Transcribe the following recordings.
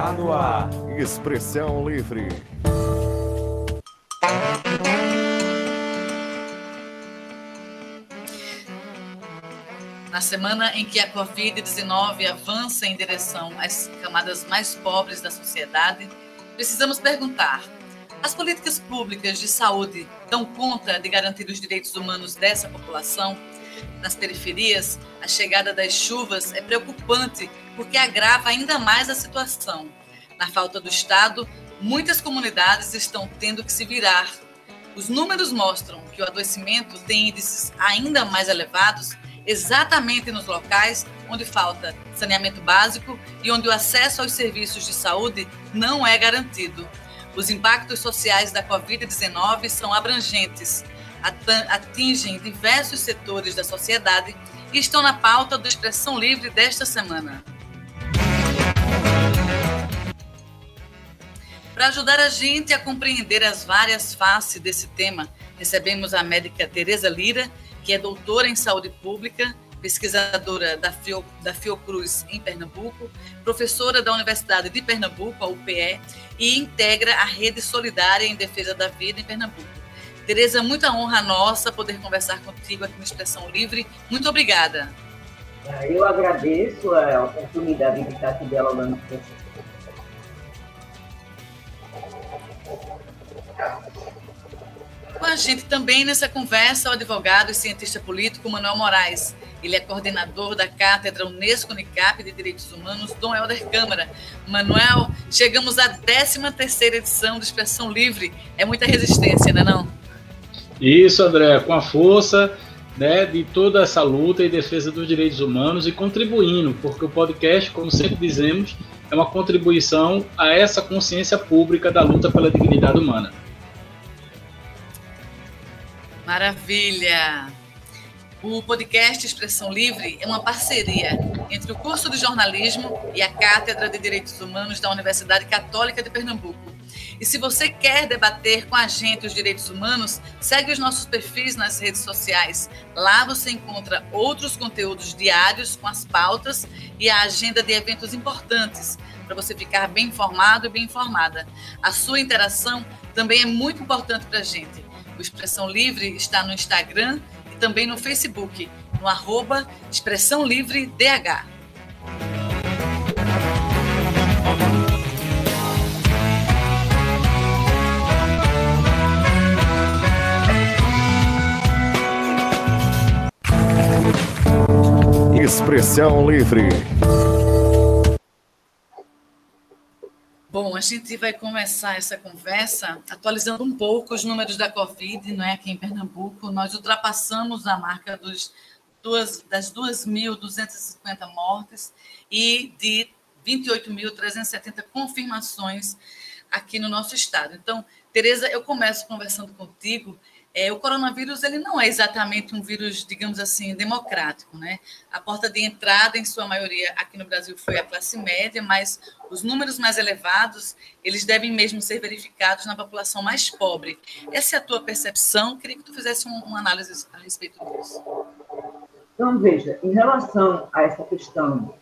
Está no ar. Expressão Livre. Na semana em que a Covid-19 avança em direção às camadas mais pobres da sociedade, precisamos perguntar: as políticas públicas de saúde dão conta de garantir os direitos humanos dessa população? Nas periferias, a chegada das chuvas é preocupante porque agrava ainda mais a situação. Na falta do Estado, muitas comunidades estão tendo que se virar. Os números mostram que o adoecimento tem índices ainda mais elevados exatamente nos locais onde falta saneamento básico e onde o acesso aos serviços de saúde não é garantido. Os impactos sociais da Covid-19 são abrangentes, atingem diversos setores da sociedade e estão na pauta do Expressão Livre desta semana. Para ajudar a gente a compreender as várias faces desse tema, recebemos a médica Tereza Lira, que é doutora em saúde pública, pesquisadora da, Fio, da Fiocruz em Pernambuco, professora da Universidade de Pernambuco, a UPE, e integra a Rede Solidária em Defesa da Vida em Pernambuco. Tereza, muita honra nossa poder conversar contigo aqui no Expressão Livre. Muito obrigada. Eu agradeço a oportunidade de estar aqui dialogando com você. Com a gente também nessa conversa o advogado e cientista político Manuel Moraes. Ele é coordenador da Cátedra Unesco Unicap de Direitos Humanos, Dom Helder Câmara. Manuel, chegamos à 13 terceira edição do Expressão Livre. É muita resistência, não é não? Isso, André, com a força né, de toda essa luta e defesa dos direitos humanos e contribuindo, porque o podcast, como sempre dizemos, é uma contribuição a essa consciência pública da luta pela dignidade humana. Maravilha! O podcast Expressão Livre é uma parceria entre o curso de jornalismo e a Cátedra de Direitos Humanos da Universidade Católica de Pernambuco. E se você quer debater com a gente os direitos humanos, segue os nossos perfis nas redes sociais. Lá você encontra outros conteúdos diários com as pautas e a agenda de eventos importantes para você ficar bem informado e bem informada. A sua interação também é muito importante para a gente. O Expressão Livre está no Instagram e também no Facebook, no arroba Expressão Livre DH. Expressão Livre. Bom, a gente vai começar essa conversa atualizando um pouco os números da Covid, não é? Aqui em Pernambuco, nós ultrapassamos a marca dos duas, das 2.250 mortes e de 28.370 confirmações aqui no nosso estado. Então, Tereza, eu começo conversando contigo é, o coronavírus ele não é exatamente um vírus, digamos assim, democrático, né? A porta de entrada, em sua maioria, aqui no Brasil foi a classe média, mas os números mais elevados, eles devem mesmo ser verificados na população mais pobre. Essa é a tua percepção? Queria que tu fizesse um, uma análise a respeito disso. Então, veja, em relação a essa questão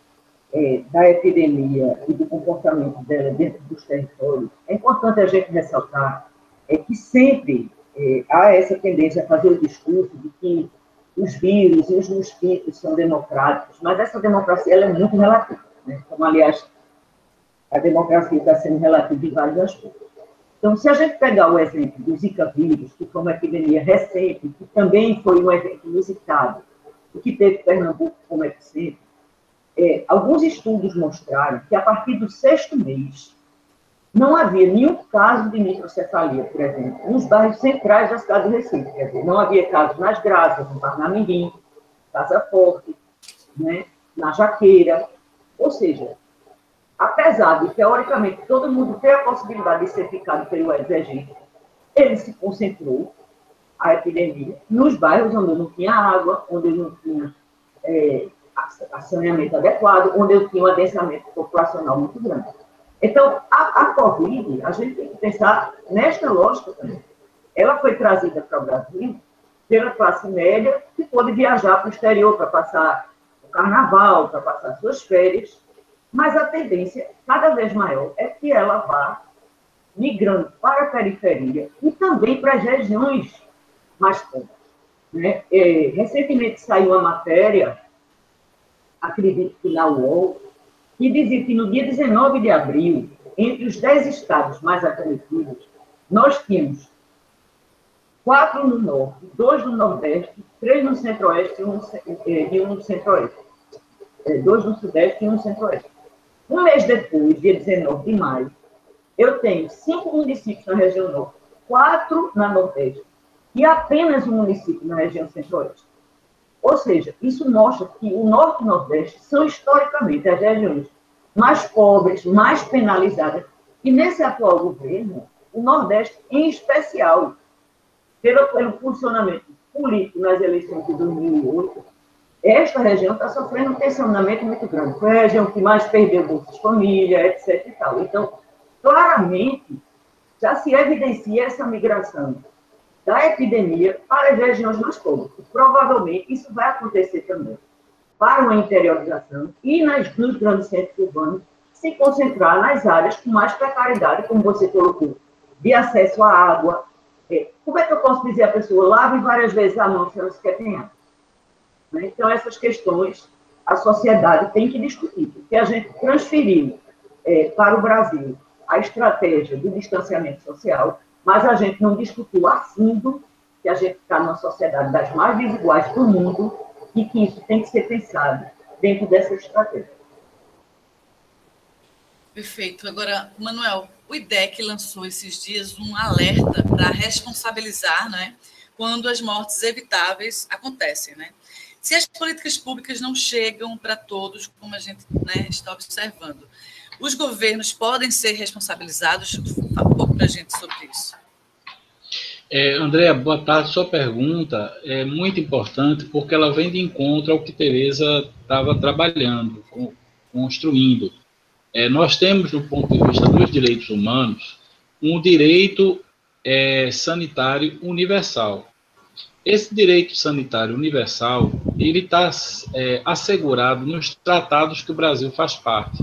é, da epidemia e do comportamento dela dentro dos territórios, é importante a gente ressaltar é que sempre é, há essa tendência a fazer o discurso de que os vírus e os mosquitos são democráticos, mas essa democracia ela é muito relativa. Né? Como, aliás, a democracia está sendo relativa em vários aspectos. Então, se a gente pegar o exemplo do Zika vírus, que foi uma epidemia recente, que também foi um evento inusitado, o que teve Pernambuco como epicentro, é, alguns estudos mostraram que a partir do sexto mês, não havia nenhum caso de microcefalia, por exemplo, nos bairros centrais da cidade de Recife. Quer dizer, não havia casos nas Graças, no Parnamirim, Casa Forte, né, na Jaqueira. Ou seja, apesar de, teoricamente, todo mundo ter a possibilidade de ser ficado pelo exército, ele se concentrou, a epidemia, nos bairros onde não tinha água, onde não tinha é, saneamento adequado, onde eu tinha um adensamento populacional muito grande. Então, a, a Covid, a gente tem que pensar nesta lógica também. Ela foi trazida para o Brasil pela classe média que pôde viajar para o exterior para passar o carnaval, para passar suas férias. mas a tendência cada vez maior é que ela vá migrando para a periferia e também para as regiões mais pobres. Né? É, recentemente saiu uma matéria, acredito que na UOL, que dizia que no dia 19 de abril, entre os 10 estados mais acometidos, nós tínhamos quatro no norte, dois no nordeste, três no centro-oeste e um, e um no centro-oeste. É, dois no sudeste e um no centro-oeste. Um mês depois, dia 19 de maio, eu tenho cinco municípios na região norte, quatro na nordeste e apenas um município na região centro-oeste. Ou seja, isso mostra que o norte e o nordeste são historicamente as regiões mais pobres, mais penalizadas. E nesse atual governo, o nordeste em especial, pelo, pelo funcionamento político nas eleições de 2008, esta região está sofrendo um tensionamento muito grande. Foi a região que mais perdeu bolsas família, etc. Então, claramente, já se evidencia essa migração da epidemia para as regiões mais pobres. Provavelmente, isso vai acontecer também para uma interiorização e nas, nos grandes centros urbanos se concentrar nas áreas com mais precariedade, como você colocou, de acesso à água. É, como é que eu posso dizer à pessoa, lave várias vezes a mão se ela se quer água? Né? Então, essas questões a sociedade tem que discutir, porque a gente transferiu é, para o Brasil a estratégia do distanciamento social, mas a gente não discutiu a fundo que a gente está numa sociedade das mais desiguais do mundo e que isso tem que ser pensado dentro dessa estratégia. Perfeito. Agora, Manuel, o IDEC lançou esses dias um alerta para responsabilizar, né, quando as mortes evitáveis acontecem, né? Se as políticas públicas não chegam para todos, como a gente né, está observando, os governos podem ser responsabilizados? Fala um pouco para a gente sobre isso. É, André, boa tarde. Sua pergunta é muito importante porque ela vem de encontro ao que Tereza estava trabalhando, construindo. É, nós temos, do ponto de vista dos direitos humanos, um direito é, sanitário universal. Esse direito sanitário universal, ele está é, assegurado nos tratados que o Brasil faz parte.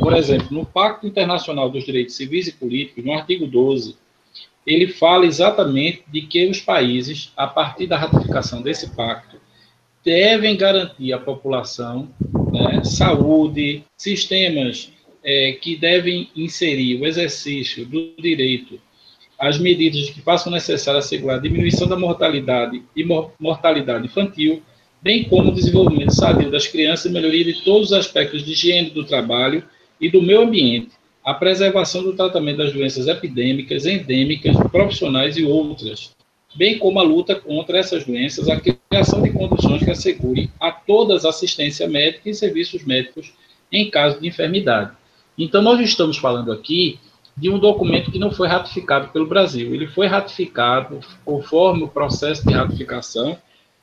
Por exemplo, no Pacto Internacional dos Direitos Civis e Políticos, no artigo 12, ele fala exatamente de que os países, a partir da ratificação desse pacto, devem garantir à população né, saúde, sistemas é, que devem inserir o exercício do direito as medidas que façam necessário assegurar a diminuição da mortalidade e mortalidade infantil, bem como o desenvolvimento sadio das crianças e melhoria de todos os aspectos de higiene do trabalho e do meio ambiente, a preservação do tratamento das doenças epidêmicas, endêmicas, profissionais e outras, bem como a luta contra essas doenças, a criação de condições que assegurem a todas assistência médica e serviços médicos em caso de enfermidade. Então, nós estamos falando aqui de um documento que não foi ratificado pelo Brasil. Ele foi ratificado, conforme o processo de ratificação,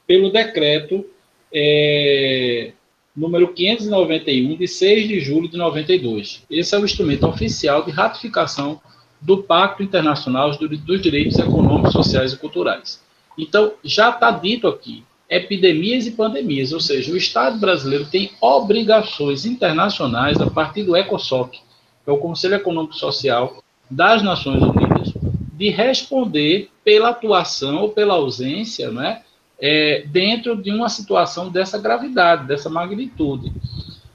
pelo decreto é, número 591, de 6 de julho de 92. Esse é o instrumento oficial de ratificação do Pacto Internacional dos Direitos Econômicos, Sociais e Culturais. Então, já está dito aqui, epidemias e pandemias, ou seja, o Estado brasileiro tem obrigações internacionais a partir do ECOSOC, é o Conselho Econômico e Social das Nações Unidas, de responder pela atuação ou pela ausência, né, é, dentro de uma situação dessa gravidade, dessa magnitude.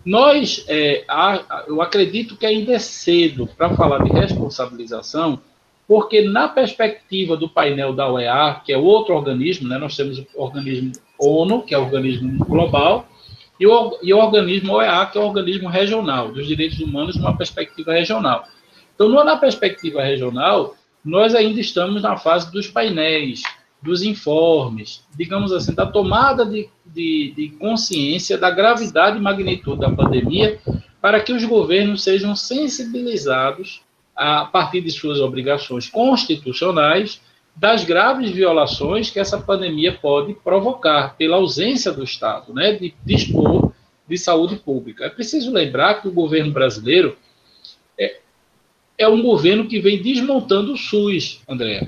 Nós, é, a, eu acredito que ainda é cedo para falar de responsabilização, porque na perspectiva do painel da OEA, que é outro organismo, né, nós temos o organismo ONU, que é o organismo global, e o, e o organismo OEA, que é o organismo regional, dos direitos humanos numa perspectiva regional. Então, na perspectiva regional, nós ainda estamos na fase dos painéis, dos informes, digamos assim, da tomada de, de, de consciência da gravidade e magnitude da pandemia, para que os governos sejam sensibilizados a partir de suas obrigações constitucionais das graves violações que essa pandemia pode provocar pela ausência do Estado, né, de dispor de saúde pública. É preciso lembrar que o governo brasileiro é, é um governo que vem desmontando o SUS, André.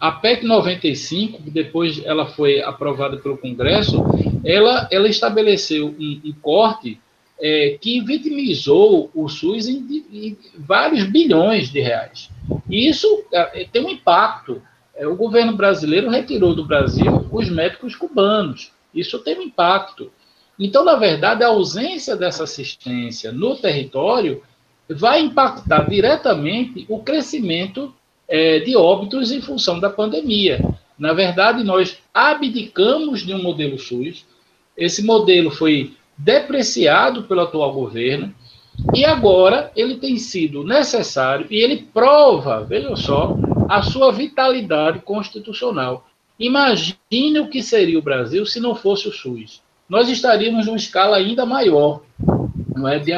A PEC 95, depois ela foi aprovada pelo Congresso, ela, ela estabeleceu um, um corte é, que vitimizou o SUS em, em, vários bilhões de reais. E isso é, tem um impacto. É, o governo brasileiro retirou do Brasil os médicos cubanos. Isso tem um impacto. Então, na verdade, a ausência dessa assistência no território vai impactar diretamente o crescimento é, de óbitos em função da pandemia. Na verdade, nós abdicamos de um modelo SUS. Esse modelo foi depreciado pelo atual governo e agora ele tem sido necessário e ele prova, veja só, a sua vitalidade constitucional. Imagine o que seria o Brasil se não fosse o SUS. Nós estaríamos numa escala ainda maior, não é, de,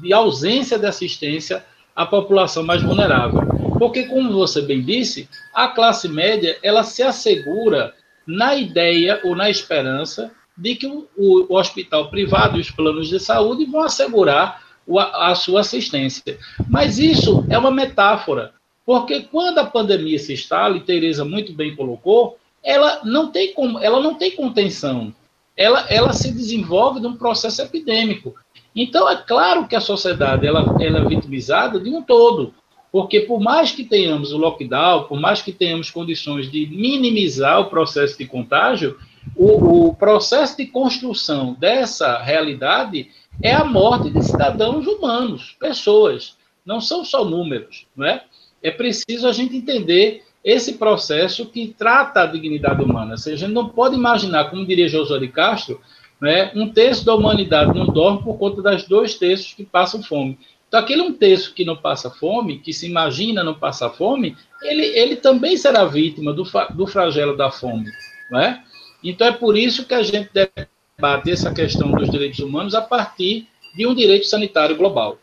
de ausência de assistência à população mais vulnerável. Porque, como você bem disse, a classe média ela se assegura na ideia ou na esperança de que o, o, hospital privado e os planos de saúde vão assegurar o, a, sua assistência. Mas isso é uma metáfora, porque quando a pandemia se instala, e Tereza muito bem colocou, ela não tem, como, ela não tem contenção. Ela, ela se desenvolve num processo epidêmico. Então, é claro que a sociedade ela, ela é vitimizada de um todo. Porque por mais que tenhamos o lockdown, por mais que tenhamos condições de minimizar o processo de contágio, o, o processo de construção dessa realidade é a morte de cidadãos humanos, pessoas. Não são só números, não é? É preciso a gente entender esse processo que trata a dignidade humana. Ou seja, a gente não pode imaginar, como diria Josué de Castro, né, um terço da humanidade não dorme por conta das dois terços que passam fome. Então, aquele um terço que não passa fome, que se imagina não passar fome, ele, ele também será vítima do, do flagelo da fome. Não é? Então, é por isso que a gente deve debater essa questão dos direitos humanos a partir de um direito sanitário global.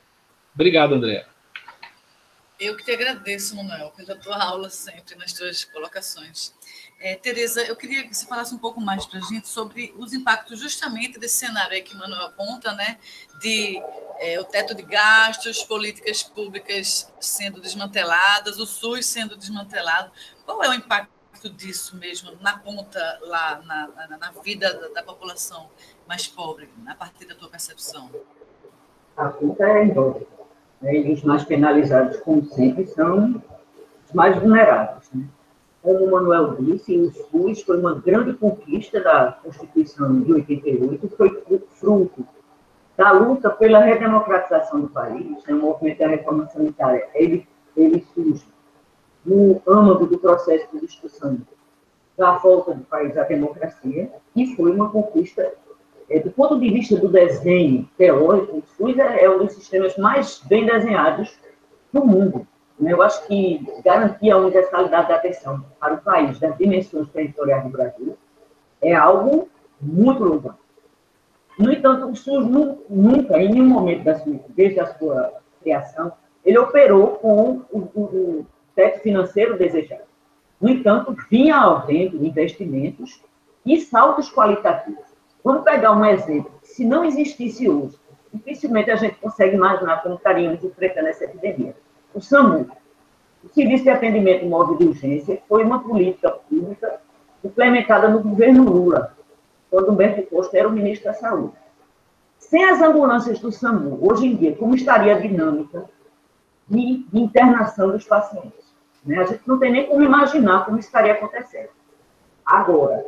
Obrigado, André. Eu que te agradeço, Manuel, pela tua aula sempre, nas tuas colocações. É, Tereza, eu queria que você falasse um pouco mais para a gente sobre os impactos justamente desse cenário aí que o Manuel aponta, né, de é, o teto de gastos, políticas públicas sendo desmanteladas, o SUS sendo desmantelado. Qual é o impacto disso mesmo na ponta, lá na, na, na vida da, da, população mais pobre, a partir da tua percepção? A conta é enorme. Né? E os mais penalizados, como sempre, são os mais vulneráveis. Né? Como o Manuel disse, o SUS foi uma grande conquista da Constituição de 88, foi fruto da luta pela redemocratização do país, né? o movimento da reforma sanitária, ele, ele surge no âmago do processo de discussão da volta do país à democracia, e foi uma conquista, é, do ponto de vista do desenho teórico, o SUS é, é um dos sistemas mais bem desenhados do mundo. Né? Eu acho que garantir a universalidade da atenção para o país das dimensões territoriais do Brasil é algo muito louvável. No entanto, o SUS nunca, em nenhum momento da sua, desde a sua criação, ele operou com o, o, teto financeiro desejado. No entanto, vinha havendo investimentos e saltos qualitativos. Vamos pegar um exemplo. Se não existisse hoje, dificilmente a gente consegue imaginar como estaríamos enfrentando essa epidemia. O SAMU, o Serviço de Atendimento Móvel de Urgência, foi uma política pública implementada no governo Lula, quando Humberto Costa era o ministro da Saúde. Sem as ambulâncias do SAMU, hoje em dia, como estaria a dinâmica de internação dos pacientes? Né? A gente não tem nem como imaginar como estaria acontecendo. Agora,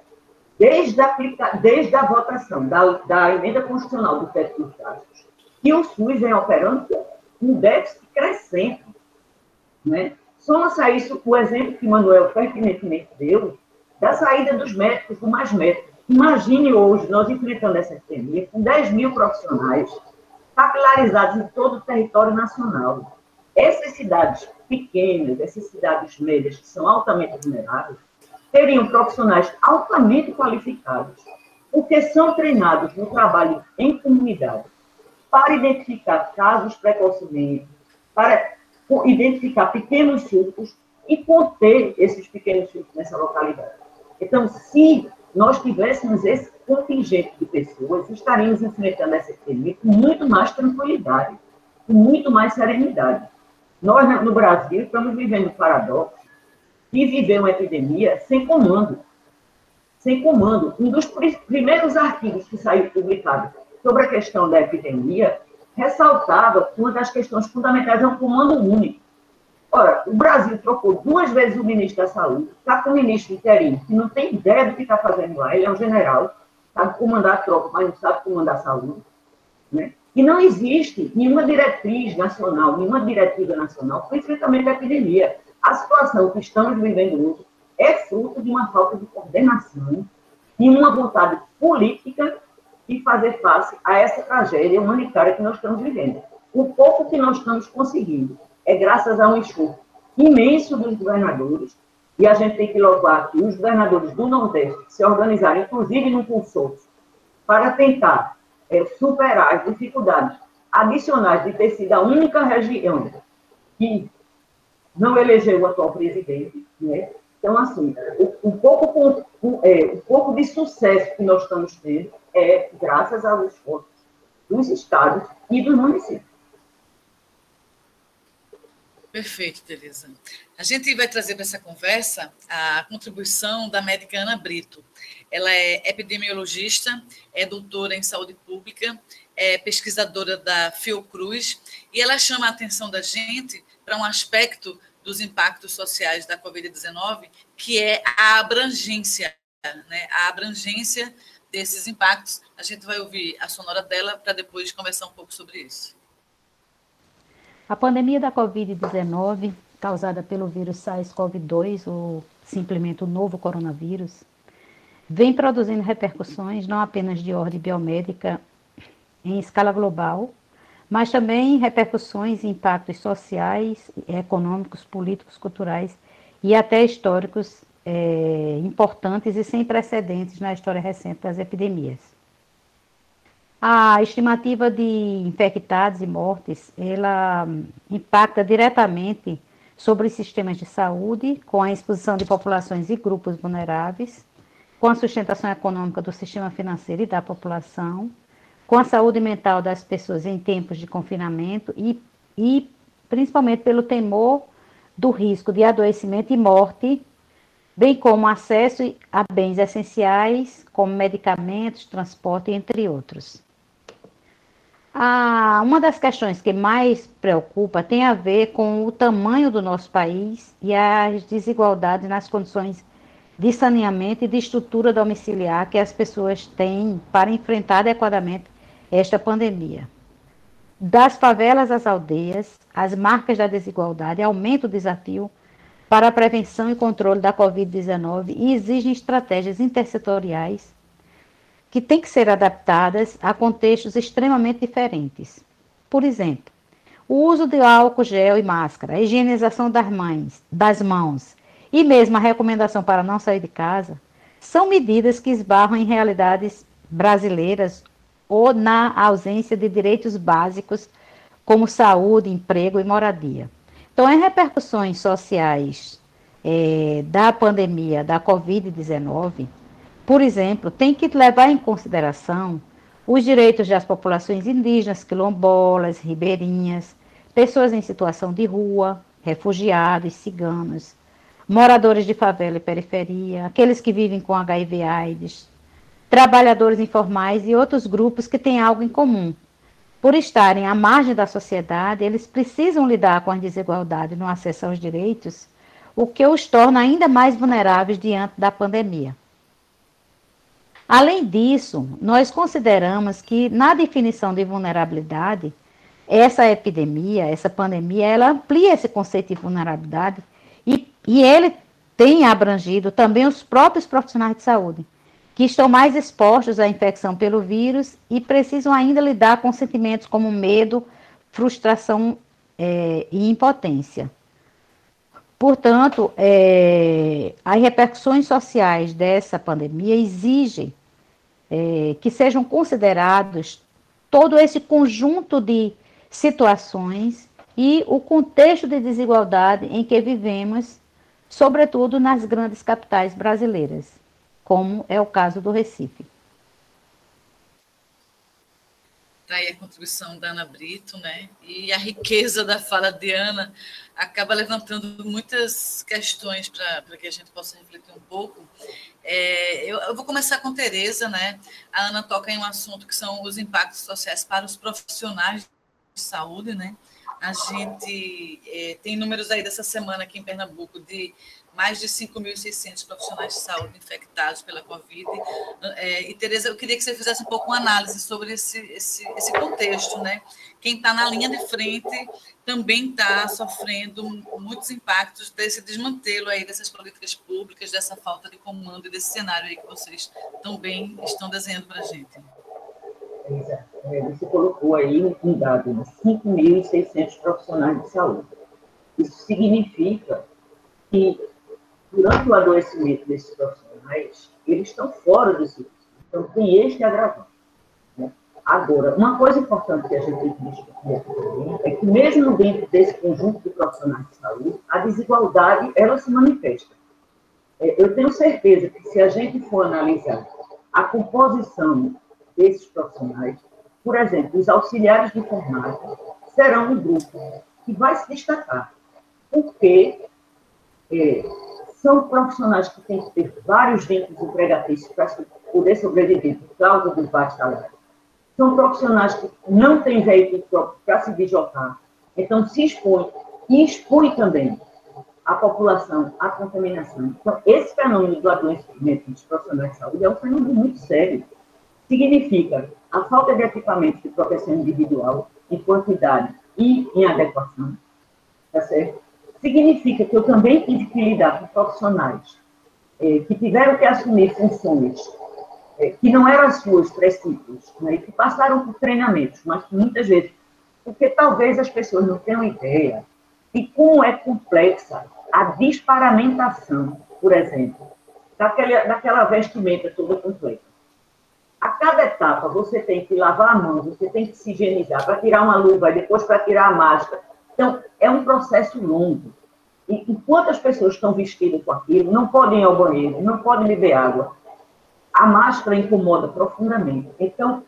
desde a, desde a votação da, da emenda constitucional do teto dos gastos, que o SUS vem operando um déficit crescente. Né? Soma-se a isso o exemplo que Manuel pertinentemente deu da saída dos médicos, do mais médicos. Imagine hoje nós enfrentando essa epidemia com 10 mil profissionais capilarizados em todo o território nacional. Essas cidades pequenas, essas cidades médias que são altamente vulneráveis, teriam profissionais altamente qualificados, porque são treinados no trabalho em comunidade, para identificar casos precocemente, para identificar pequenos surtos e conter esses pequenos surtos nessa localidade. Então, se nós tivéssemos esse contingente de pessoas, estaríamos enfrentando essa epidemia com muito mais tranquilidade, com muito mais serenidade. Nós, no Brasil, estamos vivendo o paradoxo de viver uma epidemia sem comando. Sem comando. Um dos primeiros artigos que saiu publicado sobre a questão da epidemia, ressaltava que uma das questões fundamentais é um comando único. Ora, o Brasil trocou duas vezes o ministro da Saúde, está com o ministro interino, que não tem ideia do que está fazendo lá, ele é um general, sabe comandar a tropa, mas não sabe comandar saúde. Né? E não existe nenhuma diretriz nacional, nenhuma diretiva nacional, principalmente da epidemia. A situação que estamos vivendo hoje é fruto de uma falta de coordenação e uma vontade política de fazer face a essa tragédia humanitária que nós estamos vivendo. O pouco que nós estamos conseguindo é graças a um esforço imenso dos governadores, e a gente tem que louvar aqui os governadores do Nordeste se organizaram, inclusive no consórcio, para tentar é, superar as dificuldades adicionais de ter sido a única região que não elegeu o atual presidente, né? Então, assim, o, o pouco, o, é, o pouco de sucesso que nós estamos tendo é graças aos esforços dos estados e dos municípios. Perfeito, Tereza. A gente vai trazer para essa conversa a contribuição da médica Ana Brito. Ela é epidemiologista, é doutora em saúde pública, é pesquisadora da Fiocruz, e ela chama a atenção da gente para um aspecto dos impactos sociais da Covid-19, que é a abrangência, né? a abrangência desses impactos. A gente vai ouvir a sonora dela para depois conversar um pouco sobre isso. A pandemia da Covid-19, causada pelo vírus SARS-CoV-2, ou simplesmente o novo coronavírus, vem produzindo repercussões não apenas de ordem biomédica em escala global, mas também repercussões e impactos sociais, econômicos, políticos, culturais e até históricos é, importantes e sem precedentes na história recente das epidemias. A estimativa de infectados e mortes, ela impacta diretamente sobre os sistemas de saúde, com a exposição de populações e grupos vulneráveis, com a sustentação econômica do sistema financeiro e da população, com a saúde mental das pessoas em tempos de confinamento e, e principalmente pelo temor do risco de adoecimento e morte, bem como acesso a bens essenciais, como medicamentos, transporte, entre outros. Ah, uma das questões que mais preocupa tem a ver com o tamanho do nosso país e as desigualdades nas condições de saneamento e de estrutura domiciliar que as pessoas têm para enfrentar adequadamente esta pandemia. Das favelas às aldeias, as marcas da desigualdade aumentam o desafio para a prevenção e controle da Covid-19 e exigem estratégias intersetoriais que têm que ser adaptadas a contextos extremamente diferentes. Por exemplo, o uso de álcool gel e máscara, a higienização das mães, das mãos e mesmo a recomendação para não sair de casa são medidas que esbarram em realidades brasileiras ou na ausência de direitos básicos como saúde, emprego e moradia. Então, as repercussões sociais é, da pandemia da Covid-19 por exemplo, tem que levar em consideração os direitos das populações indígenas, quilombolas, ribeirinhas, pessoas em situação de rua, refugiados, ciganos, moradores de favela e periferia, aqueles que vivem com HIV/AIDS, trabalhadores informais e outros grupos que têm algo em comum. Por estarem à margem da sociedade, eles precisam lidar com a desigualdade no acesso aos direitos, o que os torna ainda mais vulneráveis diante da pandemia. Além disso, nós consideramos que na definição de vulnerabilidade, essa epidemia, essa pandemia, ela amplia esse conceito de vulnerabilidade e, e ele tem abrangido também os próprios profissionais de saúde, que estão mais expostos à infecção pelo vírus e precisam ainda lidar com sentimentos como medo, frustração é, e impotência. Portanto, é, as repercussões sociais dessa pandemia exigem é, que sejam considerados todo esse conjunto de situações e o contexto de desigualdade em que vivemos, sobretudo nas grandes capitais brasileiras, como é o caso do Recife. está aí a contribuição da Ana Brito, né? E a riqueza da fala de Ana acaba levantando muitas questões para que a gente possa refletir um pouco. É, eu, eu, vou começar com Tereza, né? A Ana toca em um assunto que são os impactos sociais para os profissionais de saúde, né? A gente é, tem números aí dessa semana aqui em Pernambuco de mais de 5.600 profissionais de saúde infectados pela Covid. É, e, Tereza, eu queria que você fizesse um pouco uma análise sobre esse, esse, esse contexto, né? Quem está na linha de frente também está sofrendo muitos impactos desse desmantelo aí dessas políticas públicas, dessa falta de comando e desse cenário aí que vocês também estão desenhando para a gente. É, você colocou aí um dado de 5.600 profissionais de saúde. Isso significa que durante o adoecimento desses profissionais, eles estão fora do serviço. Então, tem este agravante. Né? Agora, uma coisa importante que a gente tem que discutir aqui também é que, mesmo dentro desse conjunto de profissionais de saúde, a desigualdade, ela se manifesta. É, eu tenho certeza que, se a gente for analisar a composição desses profissionais, por exemplo, os auxiliares de enfermagem serão um grupo que vai se destacar, porque é, são profissionais que têm que ter vários vínculos empregatícios para poder sobreviver por causa dos baixos salários. São profissionais que não têm veículo próprio para se deslocar, então se expõem e expõem também a população à contaminação. Então, esse fenômeno do adoecimento dos profissionais de saúde é um fenômeno muito sério. Significa a falta de equipamentos de proteção individual em quantidade e em adequação, tá certo? Significa que eu também tive que lidar com profissionais é, que tiveram que assumir funções é, que não eram as suas princípios, né, que passaram por treinamentos, mas que muitas vezes, porque talvez as pessoas não tenham ideia de como é complexa a disparamentação, por exemplo, daquela, daquela vestimenta toda completa. A cada etapa você tem que lavar a mão, você tem que se higienizar para tirar uma luva, depois para tirar a máscara, então, é um processo longo. E enquanto as pessoas estão vestidas com aquilo, não podem ir ao banheiro, não podem beber água, a máscara incomoda profundamente. Então,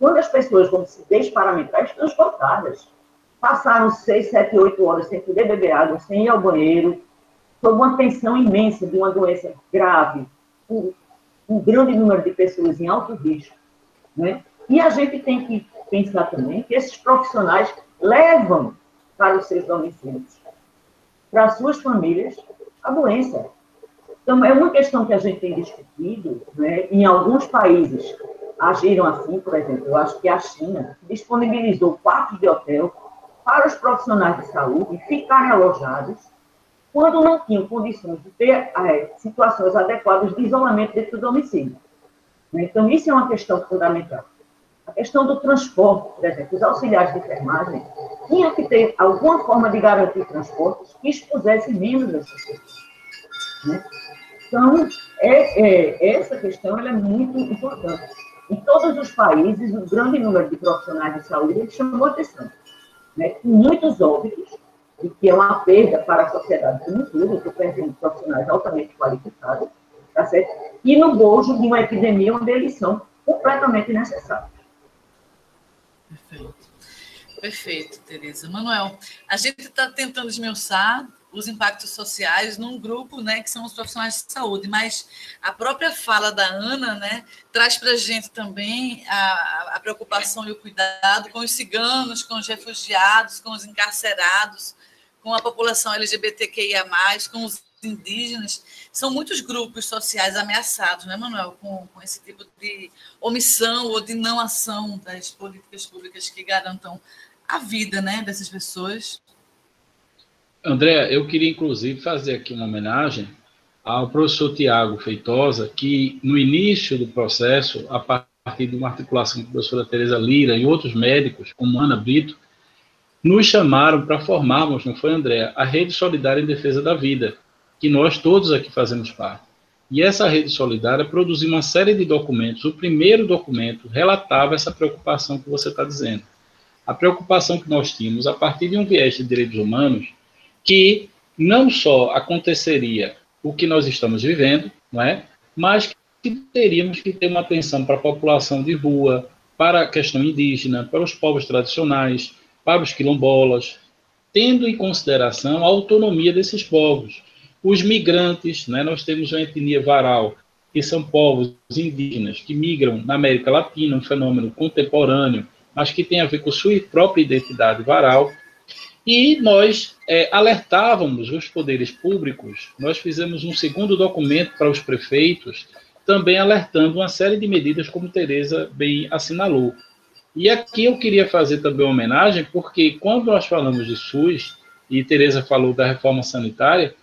quando as pessoas vão se desparamentar, estão esgotadas. Passaram seis, sete, oito horas sem poder beber água, sem ir ao banheiro, sob uma tensão imensa de uma doença grave, um, um grande número de pessoas em alto risco. Né? E a gente tem que pensar também que esses profissionais levam para os seus domicílios, para as suas famílias, a doença. Então, é uma questão que a gente tem discutido, né? em alguns países agiram assim, por exemplo, eu acho que a China disponibilizou quartos de hotel para os profissionais de saúde ficarem alojados quando não tinham condições de ter é, situações adequadas de isolamento dentro do domicílio. Então, isso é uma questão fundamental. A questão do transporte, por exemplo, os auxiliares de enfermagem tinham que ter alguma forma de garantir transportes que expusessem menos as pessoas. Né? Então, é, é, essa questão é muito importante. Em todos os países, o grande número de profissionais de saúde chamou atenção. Né? Muitos óbitos, e que é uma perda para a sociedade como um todo, estou perdendo profissionais altamente qualificados, tá certo? e no bojo de uma epidemia onde eles são completamente necessários. Perfeito. Perfeito, Tereza. Manuel, a gente está tentando esmiuçar os impactos sociais num grupo, né, que são os profissionais de saúde, mas a própria fala da Ana, né, traz para a gente também a, a, preocupação e o cuidado com os ciganos, com os refugiados, com os encarcerados, com a população LGBTQIA+, com os indígenas, são muitos grupos sociais ameaçados, né, Manuel, com, com esse tipo de omissão ou de não ação das políticas públicas que garantam a vida né, dessas pessoas. André, eu queria inclusive fazer aqui uma homenagem ao professor Tiago Feitosa, que no início do processo, a partir de uma articulação com a professora Tereza Lira e outros médicos, como Ana Brito, nos chamaram para formarmos, não foi, André, a Rede Solidária em Defesa da Vida, que nós todos aqui fazemos parte. E essa rede solidária produziu uma série de documentos. O primeiro documento relatava essa preocupação que você está dizendo. A preocupação que nós tínhamos a partir de um viés de direitos humanos que não só aconteceria o que nós estamos vivendo, não é? mas que teríamos que ter uma atenção para a população de rua, para a questão indígena, para os povos tradicionais, para os quilombolas, tendo em consideração a autonomia desses povos. Os migrantes, né, nós temos uma etnia varal, que são povos indígenas que migram na América Latina, um fenômeno contemporâneo, mas que tem a ver com sua própria identidade varal. E nós é, alertávamos os poderes públicos, nós fizemos um segundo documento para os prefeitos, também alertando uma série de medidas, como Tereza bem assinalou. E aqui eu queria fazer também uma homenagem, porque quando nós falamos de SUS, e Tereza falou da reforma sanitária,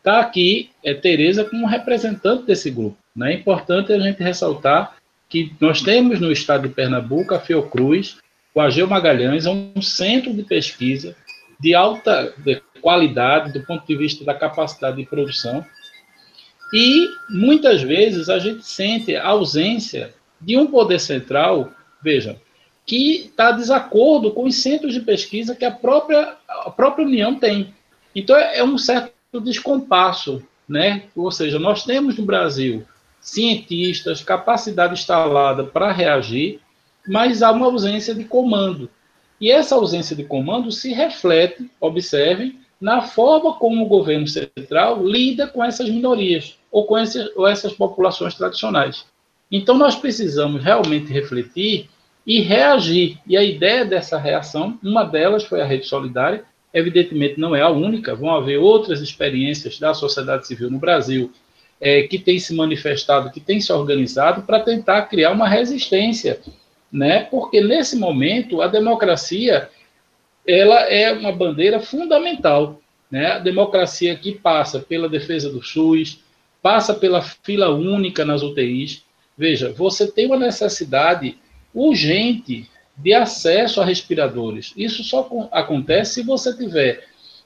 está aqui é, Tereza como representante desse grupo. Né? É importante a gente ressaltar que nós temos no estado de Pernambuco a Fiocruz, o Ageu Magalhães, é um centro de pesquisa de alta qualidade do ponto de vista da capacidade de produção, e muitas vezes a gente sente a ausência de um poder central, veja, que está desacordo com os centros de pesquisa que a própria, a própria União tem. Então é, é um certo descompasso, né? Ou seja, nós temos no Brasil cientistas, capacidade instalada para reagir, mas há uma ausência de comando. E essa ausência de comando se reflete, observem, na forma como o governo central lida com essas minorias ou com esses, ou essas populações tradicionais. Então, nós precisamos realmente refletir e reagir. E a ideia dessa reação, uma delas foi a Rede Solidária, evidentemente não é a única, vão haver outras experiências da sociedade civil no Brasil é, que tem se manifestado, que tem se organizado para tentar criar uma resistência, né? Porque nesse momento a democracia ela é uma bandeira fundamental, né? A democracia que passa pela defesa do SUS, passa pela fila única nas UTIs. Veja, você tem uma necessidade urgente de acesso a respiradores. Isso só acontece se você tiver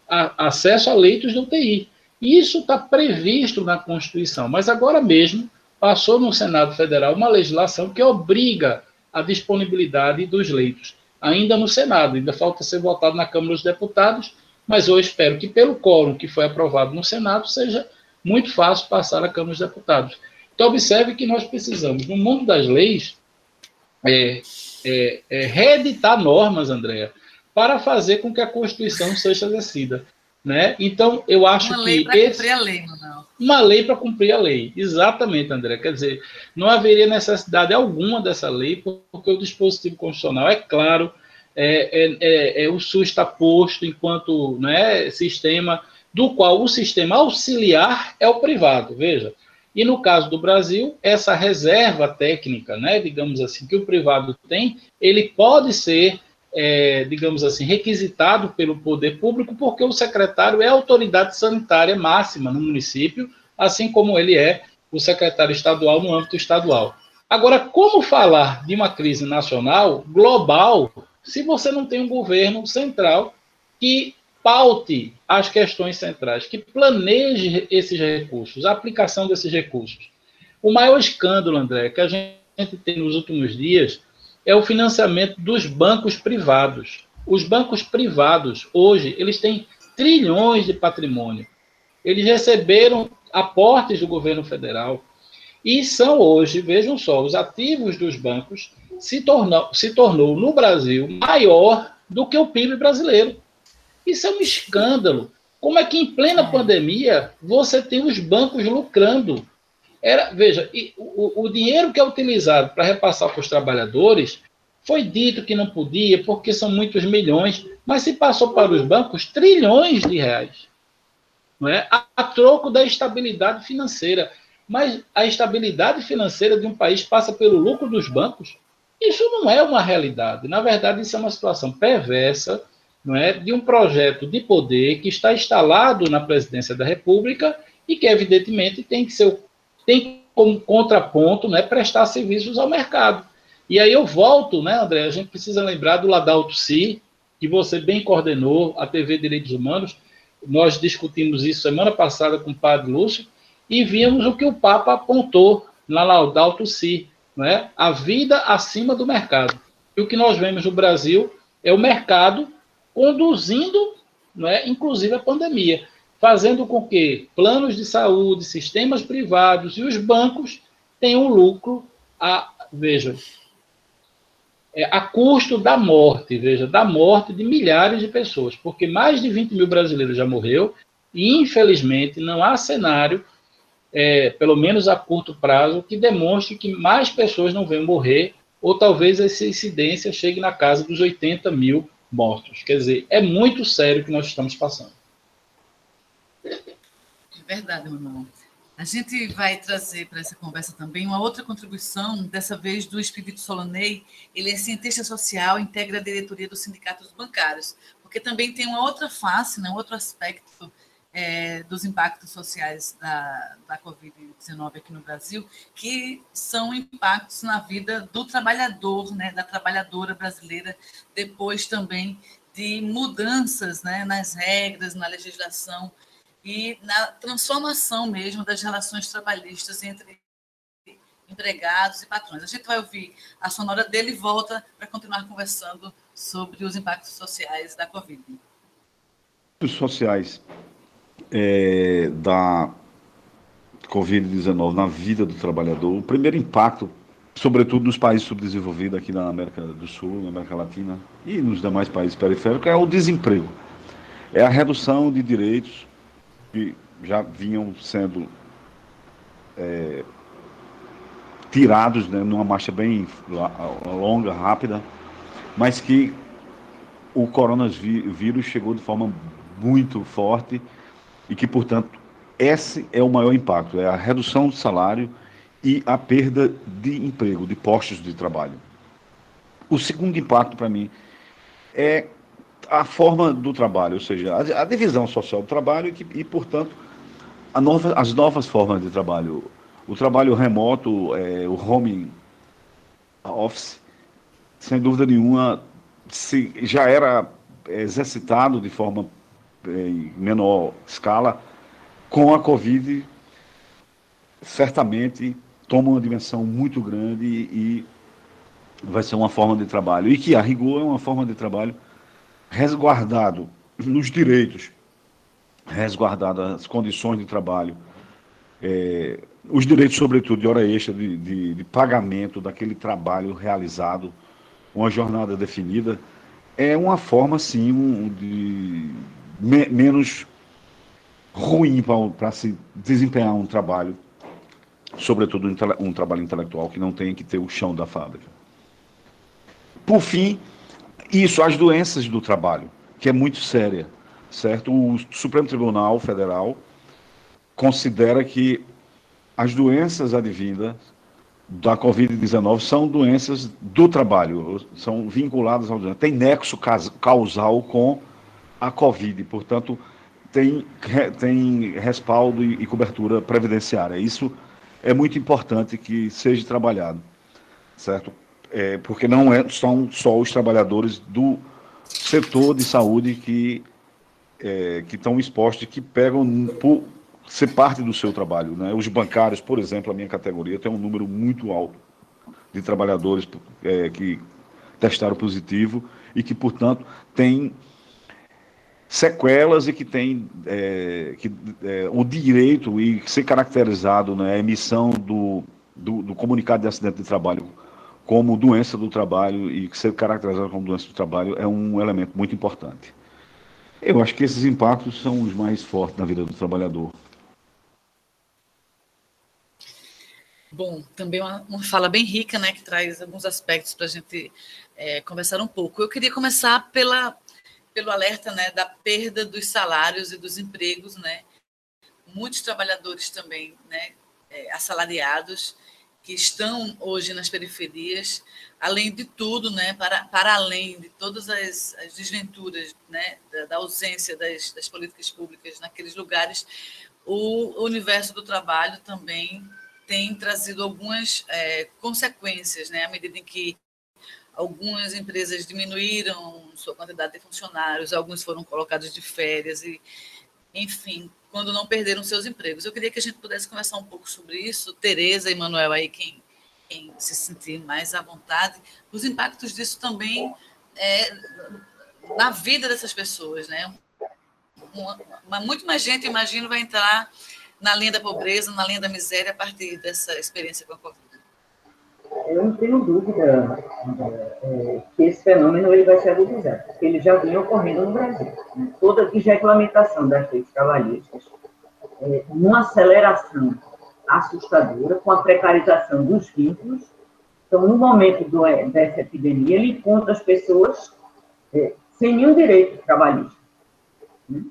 a, acesso a leitos de UTI. Isso está previsto na Constituição, mas agora mesmo passou no Senado Federal uma legislação que obriga a disponibilidade dos leitos. Ainda no Senado, ainda falta ser votado na Câmara dos Deputados, mas eu espero que, pelo quórum que foi aprovado no Senado, seja muito fácil passar à Câmara dos Deputados. Então, observe que nós precisamos, no mundo das leis, é, é, é, reeditar normas, Andréa, para fazer com que a Constituição seja exercida. Né? Então, eu acho uma lei que. Esse, cumprir a lei, não. Uma lei para cumprir a lei. Exatamente, André. Quer dizer, não haveria necessidade alguma dessa lei, porque o dispositivo constitucional, é claro, é, é, é, é o SUS está posto enquanto né, sistema, do qual o sistema auxiliar é o privado. Veja, e no caso do Brasil, essa reserva técnica, né, digamos assim, que o privado tem, ele pode ser, é, digamos assim, requisitado pelo poder público, porque o secretário é a autoridade sanitária máxima no município, assim como ele é o secretário estadual no âmbito estadual. Agora, como falar de uma crise nacional, global, se você não tem um governo central que paute as questões centrais, que planeje esses recursos, a aplicação desses recursos. O maior escândalo, André, que a gente tem nos últimos dias é o financiamento dos bancos privados. Os bancos privados, hoje, eles têm trilhões de patrimônio. Eles receberam aportes do governo federal e são hoje, vejam só, os ativos dos bancos se tornou, se tornou no Brasil maior do que o PIB brasileiro. Isso é um escândalo. Como é que em plena é. pandemia você tem os bancos lucrando? Era, veja, o, o dinheiro que é utilizado para repassar para os trabalhadores foi dito que não podia porque são muitos milhões, mas se passou para os bancos trilhões de reais, não é? A, a troco da estabilidade financeira. Mas a estabilidade financeira de um país passa pelo lucro dos bancos? Isso não é uma realidade. Na verdade, isso é uma situação perversa não é, de um projeto de poder que está instalado na presidência da República e que, evidentemente, tem que ser tem como contraponto né, prestar serviços ao mercado. E aí eu volto, né, André? A gente precisa lembrar do Ladalto Si, que você bem coordenou, a TV Direitos Humanos. Nós discutimos isso semana passada com o padre Lúcio e vimos o que o Papa apontou na Laudato Si, né? a vida acima do mercado. E o que nós vemos no Brasil é o mercado conduzindo, não é, inclusive a pandemia, fazendo com que planos de saúde, sistemas privados e os bancos tenham lucro a, veja, é, a custo da morte, veja, da morte de milhares de pessoas, porque mais de 20 mil brasileiros já morreu e, infelizmente, não há cenário, é, pelo menos a curto prazo, que demonstre que mais pessoas não vão morrer, ou talvez essa incidência chegue na casa dos 80 mil mortos. Quer dizer, é muito sério o que nós estamos passando. É verdade, irmão. A gente vai trazer para essa conversa também uma outra contribuição, dessa vez do Espírito Solonei. Ele é cientista social, integra a diretoria dos sindicatos bancários, porque também tem uma outra face, né, um outro aspecto é, dos impactos sociais da, da Covid-19 aqui no Brasil, que são impactos na vida do trabalhador, né, da trabalhadora brasileira, depois também de mudanças né, nas regras, na legislação e na transformação mesmo das relações trabalhistas entre empregados e patrões. A gente vai ouvir a sonora dele e volta para continuar conversando sobre os impactos sociais da Covid. Os sociais é, da Covid-19 na vida do trabalhador, o primeiro impacto, sobretudo nos países subdesenvolvidos, aqui na América do Sul, na América Latina e nos demais países periféricos, é o desemprego. É a redução de direitos que já vinham sendo é, tirados né, numa marcha bem longa, rápida, mas que o coronavírus chegou de forma muito forte e que, portanto, esse é o maior impacto, é a redução do salário e a perda de emprego, de postos de trabalho. O segundo impacto para mim é a forma do trabalho, ou seja, a, divisão social do trabalho e, e portanto, nova, as novas formas de trabalho. O trabalho remoto, é, o home office, sem dúvida nenhuma, se, já era exercitado de forma é, em menor escala, com a Covid, certamente toma uma dimensão muito grande e, vai ser uma forma de trabalho. E que, a rigor, é uma forma de trabalho resguardado nos direitos, resguardado as condições de trabalho, é, os direitos, sobretudo, de hora extra, de, de, de pagamento daquele trabalho realizado, uma jornada definida, é uma forma, sim, um, de me, menos ruim para se desempenhar um trabalho, sobretudo um, um trabalho intelectual que não tem que ter o chão da fábrica. Por fim, isso, as doenças do trabalho, que é muito séria, certo? O Supremo Tribunal Federal considera que as doenças advindas da Covid-19 são doenças do trabalho, são vinculadas ao tem nexo causal com a Covid, portanto, tem, tem respaldo e cobertura previdenciária. Isso é muito importante que seja trabalhado, certo? é, porque não é, são só os trabalhadores do setor de saúde que é, que estão expostos, que pegam por ser parte do seu trabalho. Né? Os bancários, por exemplo, a minha categoria tem um número muito alto de trabalhadores é, que testaram positivo e que, portanto, tem sequelas e que tem é, que, é, o direito e ser caracterizado né, emissão do, do, do comunicado de acidente de trabalho como doença do trabalho e ser caracterizado como doença do trabalho é um elemento muito importante. Eu acho que esses impactos são os mais fortes na vida do trabalhador. Bom, também uma, uma fala bem rica, né, que traz alguns aspectos para a gente é, conversar um pouco. Eu queria começar pela, pelo alerta né, da perda dos salários e dos empregos, né? Muitos trabalhadores também, né, é, assalariados, que estão hoje nas periferias, além de tudo, né, para, para além de todas as, as desventuras né, da, da ausência das, das, políticas públicas naqueles lugares, o universo do trabalho também tem trazido algumas é, consequências, né, à medida em que algumas empresas diminuíram sua quantidade de funcionários, alguns foram colocados de férias e, enfim, quando não perderam seus empregos. Eu queria que a gente pudesse conversar um pouco sobre isso. Tereza e Manuel aí, quem, quem se sentir mais à vontade, os impactos disso também é, na vida dessas pessoas, né? Uma, uma, muito mais gente, imagino, vai entrar na linha da pobreza, na linha da miséria a partir dessa experiência com a Covid. Eu não tenho dúvida é, que esse fenômeno ele vai se agudizar, porque ele já vinha ocorrendo no Brasil. Né? Toda a desregulamentação das leis trabalhistas, é, uma aceleração assustadora, com a precarização dos vínculos. Então, no momento do, dessa epidemia, ele encontra as pessoas é, sem nenhum direito trabalhista. Né?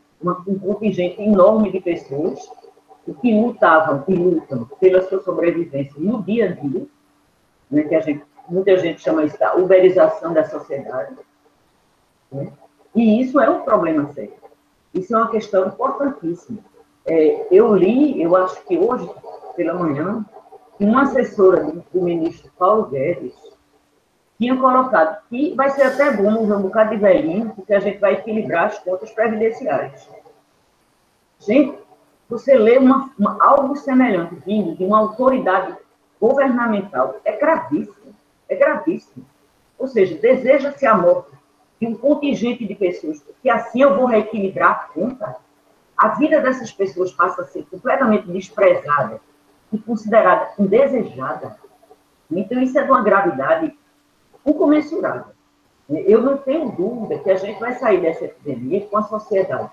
um contingente enorme de pessoas que lutavam e lutam pela sua sobrevivência no dia a dia, né, que a gente, muita gente chama isso da uberização da sociedade. Né? E isso é um problema sério. Isso é uma questão importantíssima. É, eu li, eu acho que hoje, pela manhã, uma assessora do, do ministro Paulo Guedes tinha colocado que vai ser até bom usar um bocado de velhinho, porque a gente vai equilibrar as contas previdenciárias. Gente, você lê uma, uma, algo semelhante vindo de uma autoridade governamental, é gravíssimo, é gravíssimo. Ou seja, deseja-se a morte de um contingente de pessoas, porque assim eu vou reequilibrar a conta. A vida dessas pessoas passa a ser completamente desprezada e considerada indesejada. Então, isso é de uma gravidade incomensurável. Eu não tenho dúvida que a gente vai sair dessa epidemia com a sociedade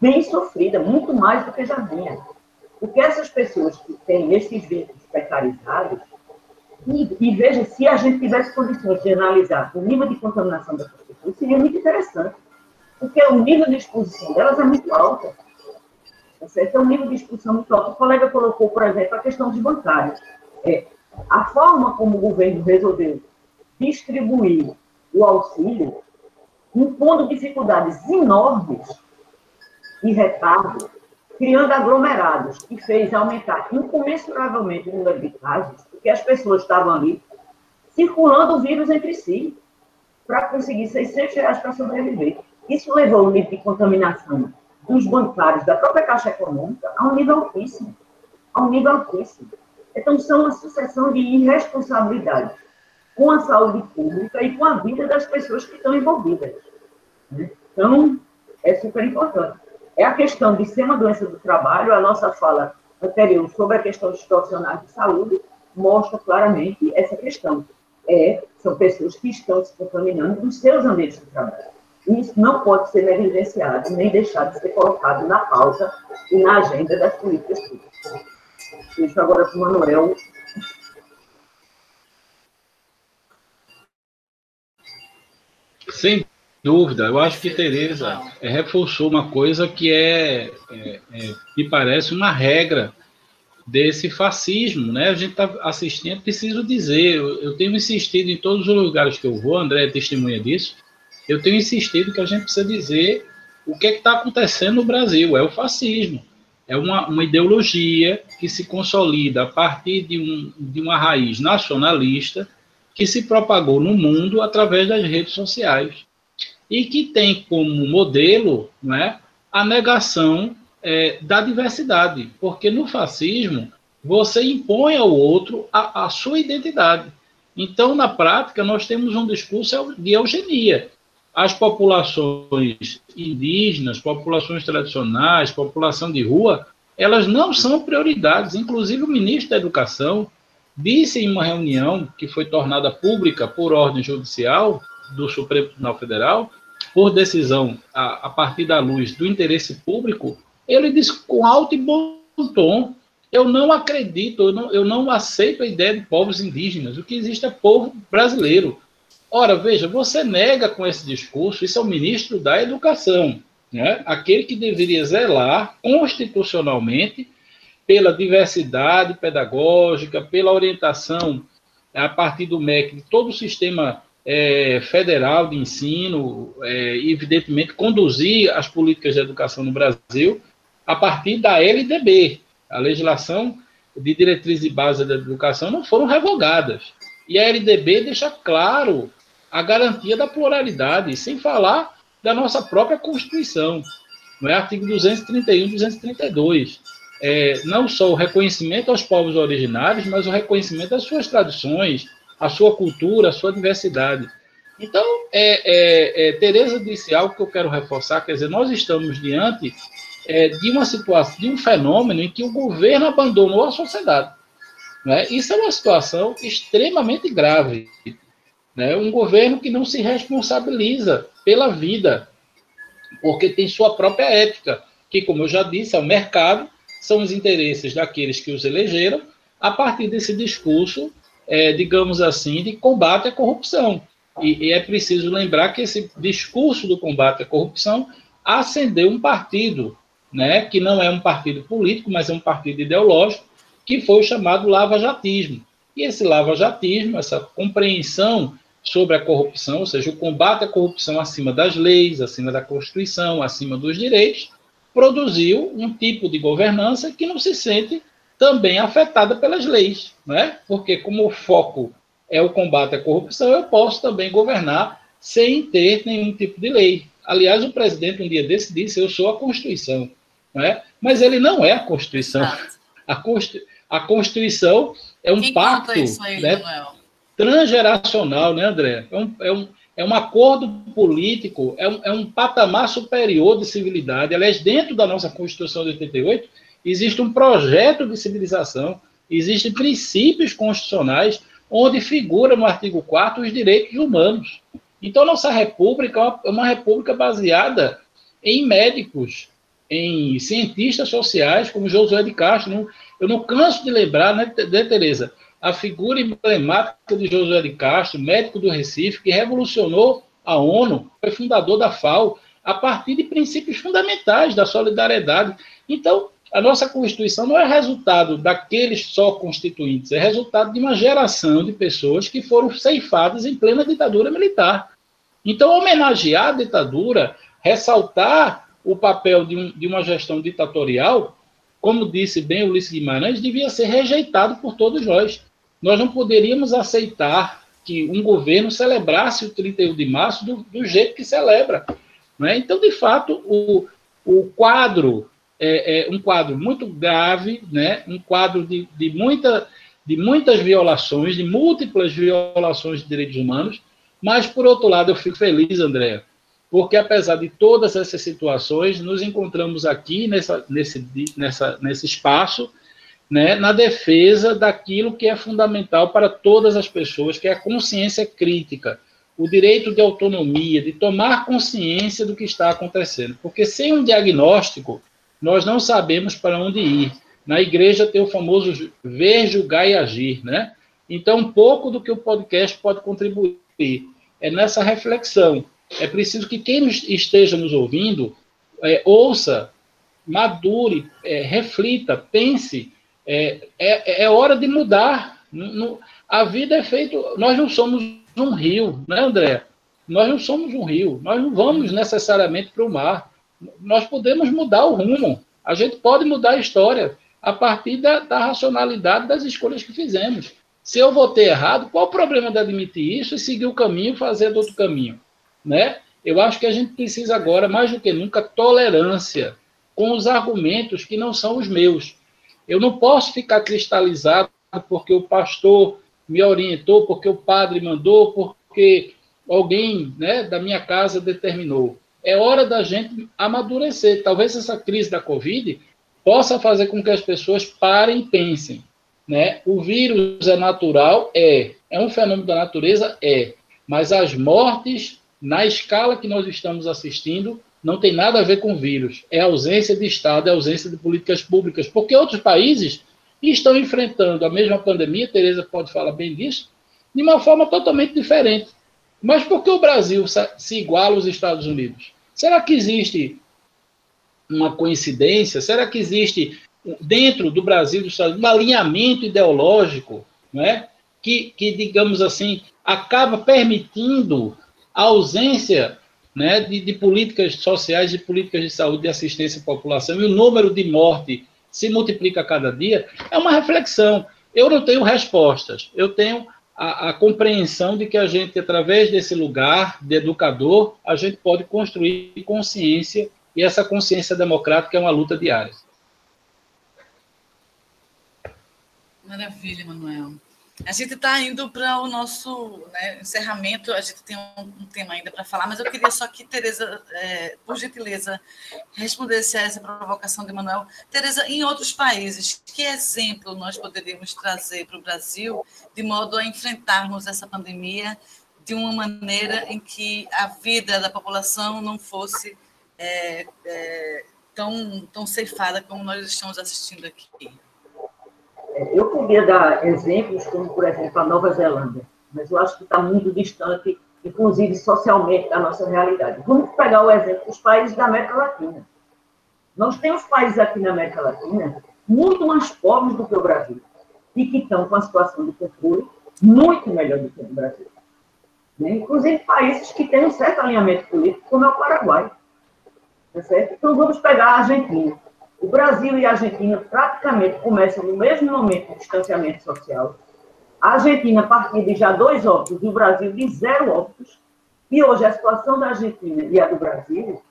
bem sofrida, muito mais do que já vinha. Porque essas pessoas que têm esses vínculos precarizados, e, e, veja, se a gente tivesse condições de analisar o nível de contaminação dessas pessoas, seria muito interessante. Porque o nível de exposição delas é muito alto. Tá certo? É um nível de exposição muito alto. O colega colocou, por exemplo, a questão dos bancários. É, a forma como o governo resolveu distribuir o auxílio, impondo dificuldades enormes e retardo, criando aglomerados, que fez aumentar incomensuravelmente o número de casos, porque as pessoas estavam ali circulando o vírus entre si para conseguir 600 reais para sobreviver. Isso levou o nível de contaminação dos bancários, da própria Caixa Econômica, a um nível altíssimo. A um nível altíssimo. Então, são uma sucessão de irresponsabilidades com a saúde pública e com a vida das pessoas que estão envolvidas. Né? Então, é super importante. É a questão de ser uma doença do trabalho, a nossa fala anterior sobre a questão dos profissionais de saúde mostra claramente essa questão. É, são pessoas que estão se contaminando nos seus ambientes de trabalho. E isso não pode ser negligenciado, nem deixado de ser colocado na pauta e na agenda das políticas públicas. Deixo agora para o Manuel Sim dúvida. Eu acho que Tereza é, reforçou uma coisa que é, é, é, me parece uma regra desse fascismo, né? A gente está assistindo, preciso dizer, eu, eu, tenho insistido em todos os lugares que eu vou, André é testemunha disso, eu tenho insistido que a gente precisa dizer o que é está acontecendo no Brasil, é o fascismo. É uma, uma ideologia que se consolida a partir de, um, de uma raiz nacionalista que se propagou no mundo através das redes sociais e que tem como modelo né, a negação é, da diversidade, porque no fascismo você impõe ao outro a, a sua identidade. Então, na prática, nós temos um discurso de eugenia. As populações indígenas, populações tradicionais, população de rua, elas não são prioridades. Inclusive, o ministro da Educação disse em uma reunião que foi tornada pública por ordem judicial do Supremo Tribunal Federal, por decisão a, a partir da luz do interesse público, ele diz com alto e bom tom: eu não acredito, eu não, eu não aceito a ideia de povos indígenas. O que existe é povo brasileiro. Ora, veja, você nega com esse discurso, isso é o ministro da Educação, né? aquele que deveria zelar constitucionalmente pela diversidade pedagógica, pela orientação a partir do MEC de todo o sistema é, federal de ensino é, evidentemente, conduzir as políticas de educação no Brasil a partir da LDB. A legislação de diretrizes e bases da educação não foram revogadas. E a LDB deixa claro a garantia da pluralidade, sem falar da nossa própria Constituição, no é? artigo 231 e 232. É, não só o reconhecimento aos povos originários, mas o reconhecimento das suas tradições, a sua cultura, a sua diversidade. Então, é, é, é, Tereza disse algo que eu quero reforçar, quer dizer, nós estamos diante é, de uma situação, de um fenômeno em que o governo abandonou a sociedade. Né? Isso é uma situação extremamente grave. Né? Um governo que não se responsabiliza pela vida, porque tem sua própria ética, que, como eu já disse, é o mercado, são os interesses daqueles que os elegeram, a partir desse discurso, é, digamos assim, de combate à corrupção. E, e, é preciso lembrar que esse discurso do combate à corrupção acendeu um partido, né, que não é um partido político, mas é um partido ideológico, que foi o chamado lava-jatismo. E esse lava-jatismo, essa compreensão sobre a corrupção, ou seja, o combate à corrupção acima das leis, acima da Constituição, acima dos direitos, produziu um tipo de governança que não se sente também afetada pelas leis, né? Porque como o foco é o combate à corrupção, eu posso também governar sem ter nenhum tipo de lei. Aliás, o presidente um dia desse disse: "Eu sou a Constituição", né? Mas ele não é a Constituição. A, Constitu a Constituição é um Quem pacto aí, né, transgeracional, né, André? É um, é, um, é um acordo político, é um, é um patamar superior de civilidade. Aliás, dentro da nossa Constituição de 88, existe um projeto de civilização, existem princípios constitucionais onde figura no artigo 4 os direitos humanos. Então, nossa república é uma república baseada em médicos, em cientistas sociais, como Josué de Castro. Eu não canso de lembrar, né, né Tereza? A figura emblemática de Josué de Castro, médico do Recife, que revolucionou a ONU, foi fundador da FAO, a partir de princípios fundamentais da solidariedade. Então, a nossa Constituição não é resultado daqueles só constituintes, é resultado de uma geração de pessoas que foram ceifadas em plena ditadura militar. Então, homenagear a ditadura, ressaltar o papel de, um, de uma gestão ditatorial, como disse bem Ulisses Guimarães, devia ser rejeitado por todos nós. Nós não poderíamos aceitar que um governo celebrasse o 31 de março do, do jeito que celebra. Né? Então, de fato, o, o quadro é, é, um quadro muito grave, né? um quadro de, de, muita, de muitas violações, de múltiplas violações de direitos humanos, mas, por outro lado, eu fico feliz, André, porque apesar de todas essas situações, nos encontramos aqui nessa, nesse, nessa, nesse espaço, né, na defesa daquilo que é fundamental para todas as pessoas, que é a consciência crítica, o direito de autonomia, de tomar consciência do que está acontecendo. Porque sem um diagnóstico, nós não sabemos para onde ir. Na igreja tem o famoso ver, julgar e agir, né? Então, pouco do que o podcast pode contribuir é nessa reflexão. É preciso que quem esteja nos ouvindo é, ouça, madure, é, reflita, pense. É, é, é hora de mudar. A vida é feita. Nós não somos um rio, né, André? Nós não somos um rio. Nós não vamos necessariamente para o mar nós podemos mudar o rumo. A gente pode mudar a história a partir da, da racionalidade das escolhas que fizemos. Se eu votei errado, qual o problema de admitir isso e seguir o caminho, fazer outro caminho? Né? Eu acho que a gente precisa agora, mais do que nunca, tolerância com os argumentos que não são os meus. Eu não posso ficar cristalizado porque o pastor me orientou, porque o padre mandou, porque alguém né, da minha casa determinou é hora da gente amadurecer. Talvez essa crise da Covid possa fazer com que as pessoas parem e pensem. Né? O vírus é natural? É. É um fenômeno da natureza? É. Mas as mortes, na escala que nós estamos assistindo, não tem nada a ver com vírus. É ausência de Estado, é ausência de políticas públicas. Porque outros países estão enfrentando a mesma pandemia, Tereza pode falar bem disso, de uma forma totalmente diferente. Mas por que o Brasil se iguala aos Estados Unidos? Será que existe uma coincidência? Será que existe dentro do Brasil dos Estados Unidos um alinhamento ideológico, né? que, que digamos assim acaba permitindo a ausência né, de, de, políticas sociais, de políticas de saúde e assistência à população, e o número de morte se multiplica a cada dia, é uma reflexão. Eu não tenho respostas, eu tenho a, a, compreensão de que a gente, através desse lugar de educador, a gente pode construir consciência, e essa consciência democrática é uma luta diária. Maravilha, Manuel. A gente está indo para o nosso né, encerramento, a gente tem um, um tema ainda para falar, mas eu queria só que Tereza, é, por gentileza, respondesse a essa provocação de Manuel. Tereza, em outros países, que exemplo nós poderíamos trazer para o Brasil de modo a enfrentarmos essa pandemia de uma maneira em que a vida da população não fosse é, é, tão, tão ceifada como nós estamos assistindo aqui? Eu podia dar exemplos como, por exemplo, a Nova Zelândia, mas eu acho que está muito distante, inclusive socialmente, da nossa realidade. Vamos pegar o exemplo dos países da América Latina. Nós temos países aqui na América Latina muito mais pobres do que o Brasil e que estão com a situação de controle muito melhor do que o Brasil. Né? Inclusive países que têm um certo alinhamento político, como é o Paraguai. Tá certo? Então, vamos pegar a Argentina. O Brasil e a Argentina praticamente começam no mesmo momento de distanciamento social. A Argentina partiu de já dois óbitos e o Brasil de zero óbitos. E hoje a situação da Argentina e a do Brasil,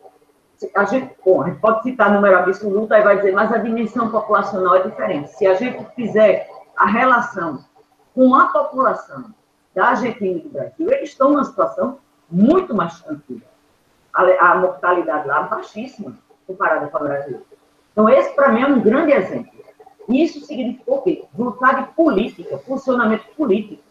a gente, bom, a gente pode citar número absoluto, aí vai dizer, mas a dimensão populacional é diferente. Se a gente fizer a relação com a população da Argentina e do Brasil, eles estão numa situação muito mais tranquila. A, a mortalidade lá é baixíssima comparada com o Brasil. Então, esse, para mim, é um grande exemplo. Isso significa o quê? Vontade política, funcionamento político.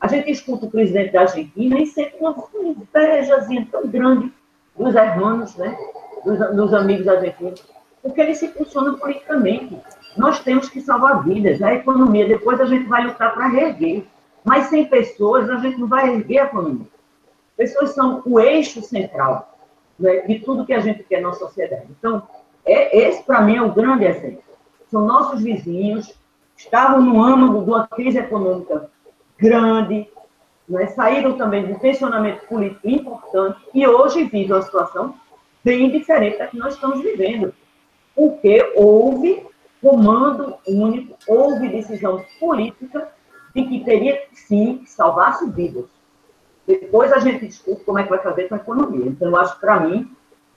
A gente escuta o presidente da Argentina e sempre uma invejazinha tão grande dos irmãos, né? dos, dos amigos argentinos, porque eles se funcionam politicamente. Nós temos que salvar vidas. A economia, depois a gente vai lutar para reerguer. Mas sem pessoas, a gente não vai erguer a economia. Pessoas são o eixo central né, de tudo que a gente quer na sociedade. Então, é, esse, para mim, é o grande exemplo. São nossos vizinhos, estavam no âmago de uma crise econômica grande, né, saíram também de um tensionamento político importante e hoje vivem uma situação bem diferente da que nós estamos vivendo. Porque houve comando único, houve decisão política de que teria, sim, salvar vidas. Depois a gente discute como é que vai fazer com a economia. Então, eu acho que, para mim,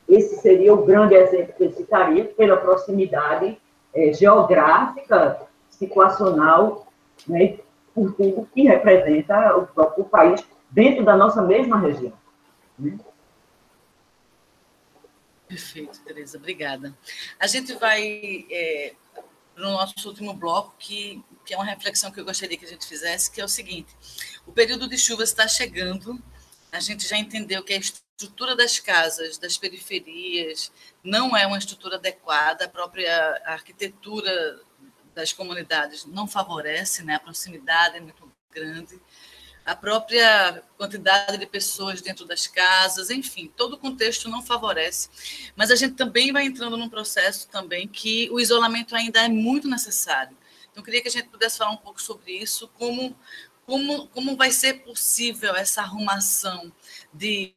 esse seria o grande exemplo que eu citaria, pela proximidade é, geográfica, situacional, né, por tudo que representa o próprio país dentro da nossa mesma região. Né? Perfeito, Tereza, obrigada. A gente vai é, para o nosso último bloco, que, que é uma reflexão que eu gostaria que a gente fizesse, que é o seguinte: o período de chuvas está chegando, a gente já entendeu que a estrutura das casas, das periferias, não é uma estrutura adequada, a própria arquitetura das comunidades não favorece, né? a proximidade é muito grande a própria quantidade de pessoas dentro das casas, enfim, todo o contexto não favorece. Mas a gente também vai entrando num processo também que o isolamento ainda é muito necessário. Então, queria que a gente pudesse falar um pouco sobre isso, como, como, como vai ser possível essa arrumação de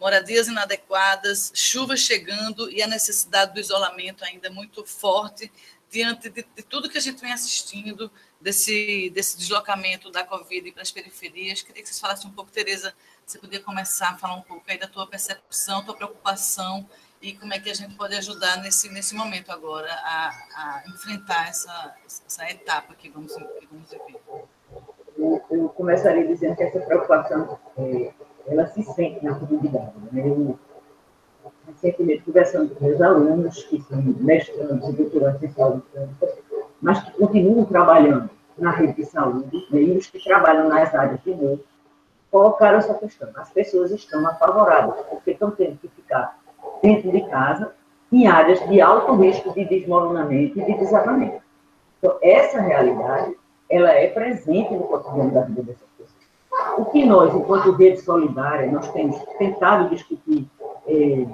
moradias inadequadas, chuvas chegando e a necessidade do isolamento ainda muito forte diante de, de tudo que a gente vem assistindo, desse, desse deslocamento da Covid para as periferias. Queria que vocês falassem um pouco, Tereza, você podia começar a falar um pouco aí da tua percepção, tua preocupação e como é que a gente pode ajudar nesse, nesse momento agora a, a enfrentar essa, essa etapa que vamos, que vamos viver. Eu, começaria dizendo que essa preocupação, é, ela se sente na comunidade. Né? Eu, recentemente, conversando com meus alunos, que são mestrandos e doutorandos em saúde mas que continuam trabalhando na rede de saúde, né, e os que trabalham nas áreas de novo, colocaram essa questão. As pessoas estão apavoradas, porque estão tendo que ficar dentro de casa, em áreas de alto risco de desmoronamento e de desabamento. Então, essa realidade, ela é presente no cotidiano da vida dessas. O que nós, enquanto rede solidária, nós temos tentado discutir é,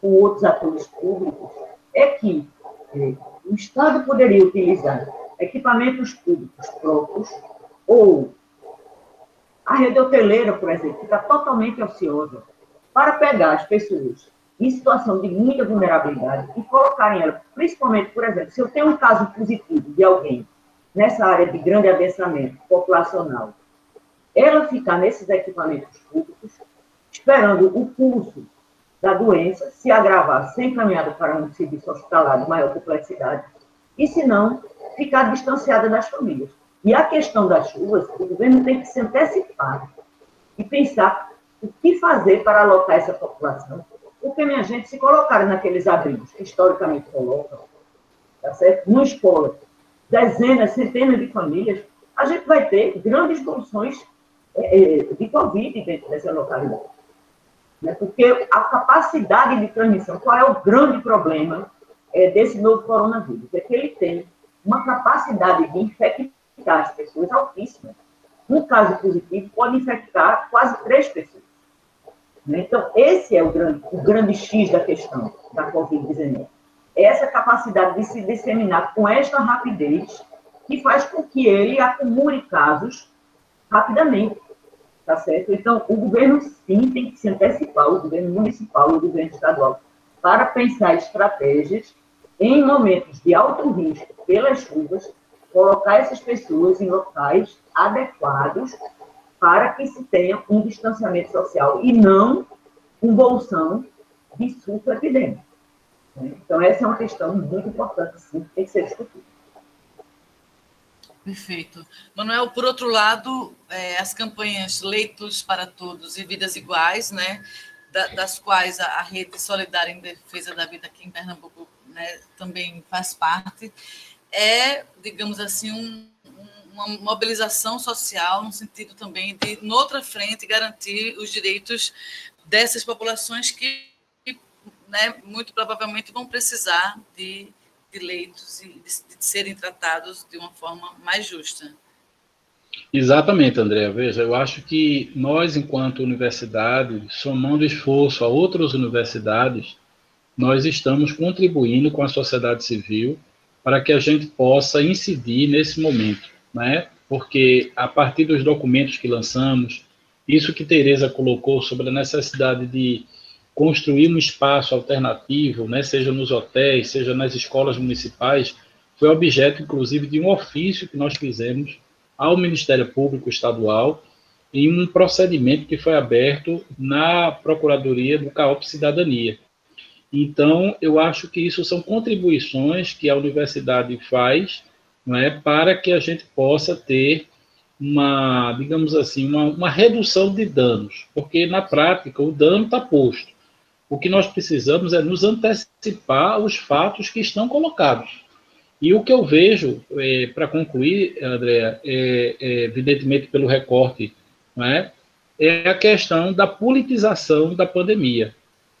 com outros atores públicos, é que é, o Estado poderia utilizar equipamentos públicos próprios ou a rede hoteleira, por exemplo, que está totalmente ociosa, para pegar as pessoas em situação de muita vulnerabilidade e colocarem ela, principalmente, por exemplo, se eu tenho um caso positivo de alguém nessa área de grande adensamento populacional, ela ficar nesses equipamentos públicos, esperando o curso da doença se agravar, ser encaminhada para um serviço hospitalar de maior complexidade, e se não, ficar distanciada das famílias. E a questão das chuvas, o governo tem que se antecipar e pensar o que fazer para alocar essa população. Porque, minha gente, se colocarem naqueles abrigos que historicamente colocam, tá certo? Numa escola, dezenas, centenas de famílias, a gente vai ter grandes é, de Covid dentro dessa localidade. Né? Porque a capacidade de transmissão, qual é o grande problema é, desse novo coronavírus? É que ele tem uma capacidade de infectar as pessoas altíssima. No caso positivo, pode infectar quase três pessoas. Né? Então, esse é o grande, o grande X da questão da Covid-19. Essa capacidade de se disseminar com esta rapidez que faz com que ele acumule casos rapidamente, tá certo? Então, o governo, sim, tem que se antecipar, o governo municipal, o governo estadual, para pensar estratégias em momentos de alto risco pelas chuvas, colocar essas pessoas em locais adequados para que se tenha um distanciamento social e não um bolsão de surto epidêmico. Né? Então, essa é uma questão muito importante, sim, que tem que ser discutida. Perfeito. Manuel, por outro lado, é, as campanhas Leitos para Todos e Vidas Iguais, né, da, das quais a, a, Rede Solidária em Defesa da Vida aqui em Pernambuco né, também faz parte, é, digamos assim, um, uma mobilização social no sentido também de, noutra frente, garantir os direitos dessas populações que, né, muito provavelmente vão precisar de de leitos de, de serem tratados de uma forma mais justa. Exatamente, André. Veja, eu acho que nós, enquanto universidade, somando esforço a outras universidades, nós estamos contribuindo com a sociedade civil para que a gente possa incidir nesse momento, né? Porque a partir dos documentos que lançamos, isso que Tereza colocou sobre a necessidade de construir um espaço alternativo, né, seja nos hotéis, seja nas escolas municipais, foi objeto, inclusive, de um ofício que nós fizemos ao Ministério Público Estadual em um procedimento que foi aberto na Procuradoria do CAOP Cidadania. Então, eu acho que isso são contribuições que a universidade faz é, para que a gente possa ter uma, digamos assim, uma, uma redução de danos, porque na prática o dano está posto. O que nós precisamos é nos antecipar aos fatos que estão colocados. E o que eu vejo, é, para concluir, André, é, é, evidentemente pelo recorte, é? é a questão da politização da pandemia.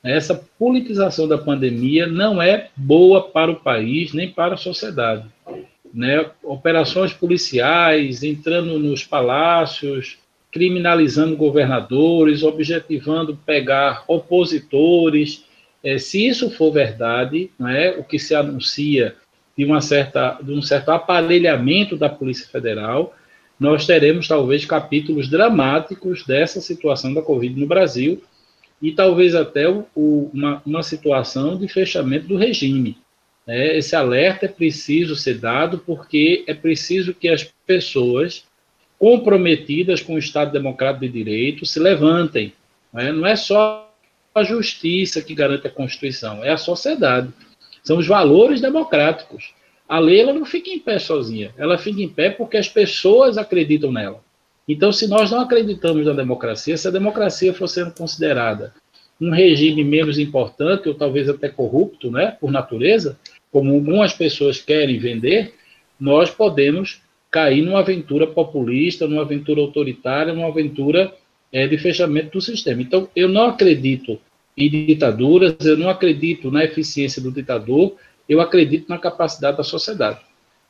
Essa politização da pandemia não é boa para o país nem para a sociedade. Né? Operações policiais entrando nos palácios, criminalizando governadores, objetivando pegar opositores. É, se isso for verdade, é, o que se anuncia de, uma certa, de um certo aparelhamento da Polícia Federal, nós teremos talvez capítulos dramáticos dessa situação da Covid no Brasil e talvez até o, uma, uma situação de fechamento do regime. É, esse alerta é preciso ser dado porque é preciso que as pessoas comprometidas com o Estado Democrático de Direito se levantem. Não é, não é só a justiça que garante a Constituição, é a sociedade. São os valores democráticos. A lei ela não fica em pé sozinha, ela fica em pé porque as pessoas acreditam nela. Então, se nós não acreditamos na democracia, se a democracia for sendo considerada um regime menos importante, ou talvez até corrupto, né, por natureza, como algumas pessoas querem vender, nós podemos cair numa aventura populista, numa aventura autoritária, numa aventura é, de fechamento do sistema. Então, eu não acredito em ditaduras, eu não acredito na eficiência do ditador, eu acredito na capacidade da sociedade.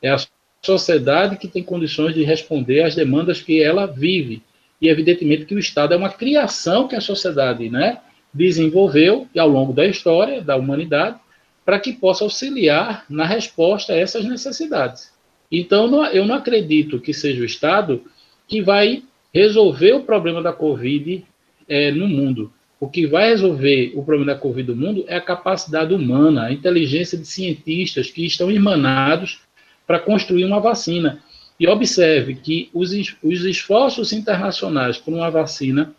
É a sociedade que tem condições de responder às demandas que ela vive. E, evidentemente, que o Estado é uma criação que a sociedade né, desenvolveu ao longo da história da humanidade para que possa auxiliar na resposta a essas necessidades. Então, eu não acredito que seja o Estado que vai resolver o problema da Covid é, no mundo. O que vai resolver o problema da Covid no mundo é a capacidade humana, a inteligência de cientistas que estão emanados para construir uma vacina. E observe que os, os esforços internacionais por uma vacina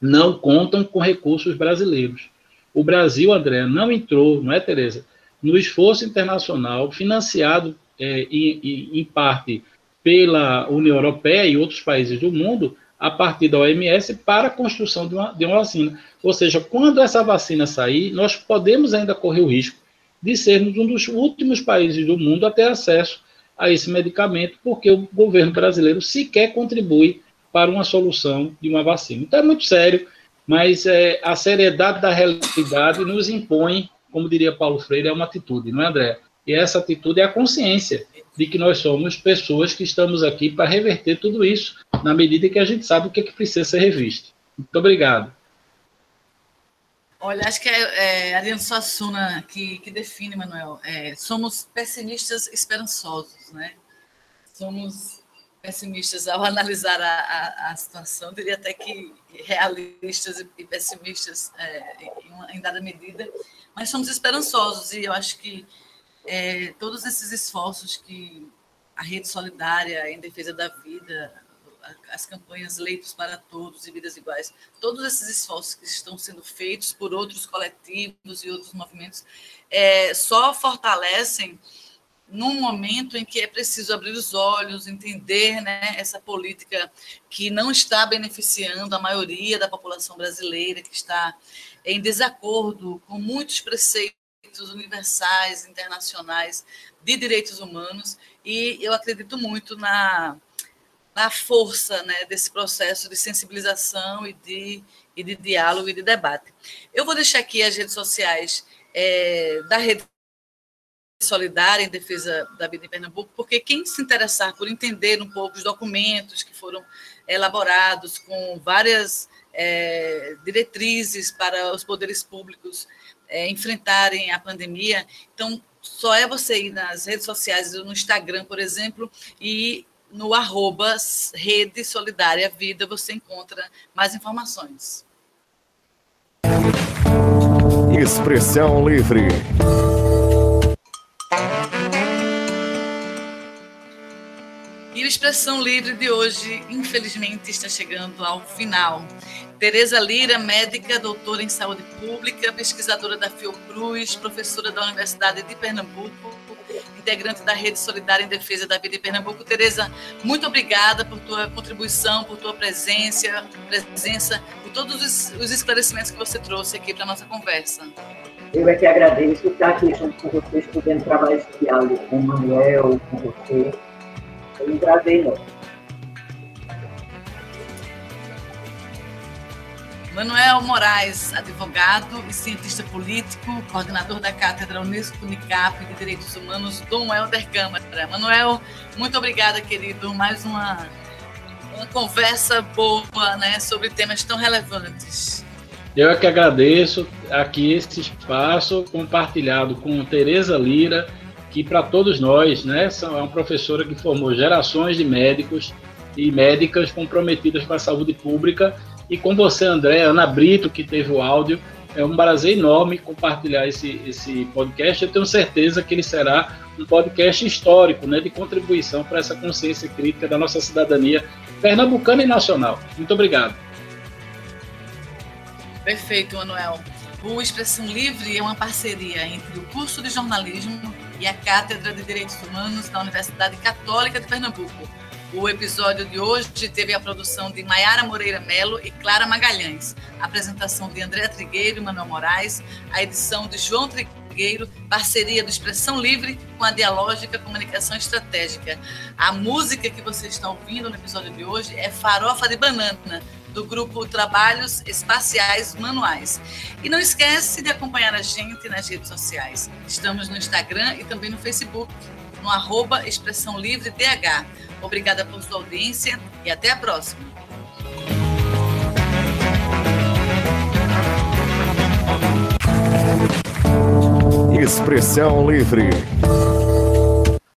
não contam com recursos brasileiros. O Brasil, André, não entrou, não é, Tereza, no esforço internacional financiado é, em, em, parte pela União Europeia e outros países do mundo a partir da OMS para a construção de uma, de uma vacina. Ou seja, quando essa vacina sair, nós podemos ainda correr o risco de sermos um dos últimos países do mundo a ter acesso a esse medicamento, porque o governo brasileiro sequer contribui para uma solução de uma vacina. Então é muito sério, mas é, a seriedade da realidade nos impõe, como diria Paulo Freire, é uma atitude, não é, André? E essa atitude é a consciência de que nós somos pessoas que estamos aqui para reverter tudo isso, na medida que a gente sabe o que, é que precisa ser revisto. Muito obrigado. Olha, acho que é, é Ariano Suassuna que, que define, Manuel. É, somos pessimistas esperançosos, né? Somos pessimistas ao analisar a, a, a situação, diria até que realistas e, pessimistas é, em, em dada medida, mas somos esperançosos e eu acho que é, todos esses esforços que a rede solidária em defesa da vida, as campanhas Leitos para Todos e Vidas Iguais, todos esses esforços que estão sendo feitos por outros coletivos e outros movimentos, é, só fortalecem num momento em que é preciso abrir os olhos, entender né, essa política que não está beneficiando a maioria da população brasileira, que está em desacordo com muitos preceitos preceitos universais, internacionais de direitos humanos, e eu acredito muito na, na força né, desse processo de sensibilização e de, e de diálogo e de debate. Eu vou deixar aqui as redes sociais é, da Rede Solidária em Defesa da Vida em Pernambuco, porque quem se interessar por entender um pouco os documentos que foram elaborados com várias é, diretrizes para os poderes públicos é, enfrentarem a pandemia. Então, só é você ir nas redes sociais, no Instagram, por exemplo, e no arroba Rede Solidária Vida você encontra mais informações. Expressão Livre. Expressão Livre de hoje, infelizmente, está chegando ao final. Tereza Lira, médica, doutora em saúde pública, pesquisadora da Fiocruz, professora da Universidade de Pernambuco, integrante da Rede Solidária em Defesa da Vida em Pernambuco. Tereza, muito obrigada por tua contribuição, por tua presença, presença por todos os esclarecimentos que você trouxe aqui para a nossa conversa. Eu é que agradeço estar aqui junto com vocês, podendo trabalhar esse diálogo com o Manuel, com você foi um prazer enorme. Manuel Moraes, advogado e cientista político, coordenador da Cátedra Unesco Unicap de Direitos Humanos, Dom Helder Câmara. Manuel, muito obrigada, querido. Mais uma, uma conversa boa né, sobre temas tão relevantes. Eu é que agradeço aqui esse espaço compartilhado com Tereza Lira, que para todos nós, né, é uma professora que formou gerações de médicos e médicas comprometidas com a saúde pública. E com você, André, Ana Brito, que teve o áudio, é um prazer enorme compartilhar esse, esse podcast. Eu tenho certeza que ele será um podcast histórico, né, de contribuição para essa consciência crítica da nossa cidadania pernambucana e nacional. Muito obrigado. Perfeito, Manuel. O Expressão Livre é uma parceria entre o curso de jornalismo e a Cátedra de Direitos Humanos da Universidade Católica de Pernambuco. O episódio de hoje teve a produção de Maiara Moreira Melo e Clara Magalhães, a apresentação de André Trigueiro e Manuel Moraes, a edição de João Trigueiro, parceria do Expressão Livre com a Dialógica Comunicação Estratégica. A música que você está ouvindo no episódio de hoje é Farofa de Banana, do grupo Trabalhos Espaciais Manuais. E não esquece de acompanhar a gente nas redes sociais. Estamos no Instagram e também no Facebook, no arroba Expressão Livre DH. Obrigada por sua audiência e até a próxima. Expressão Livre.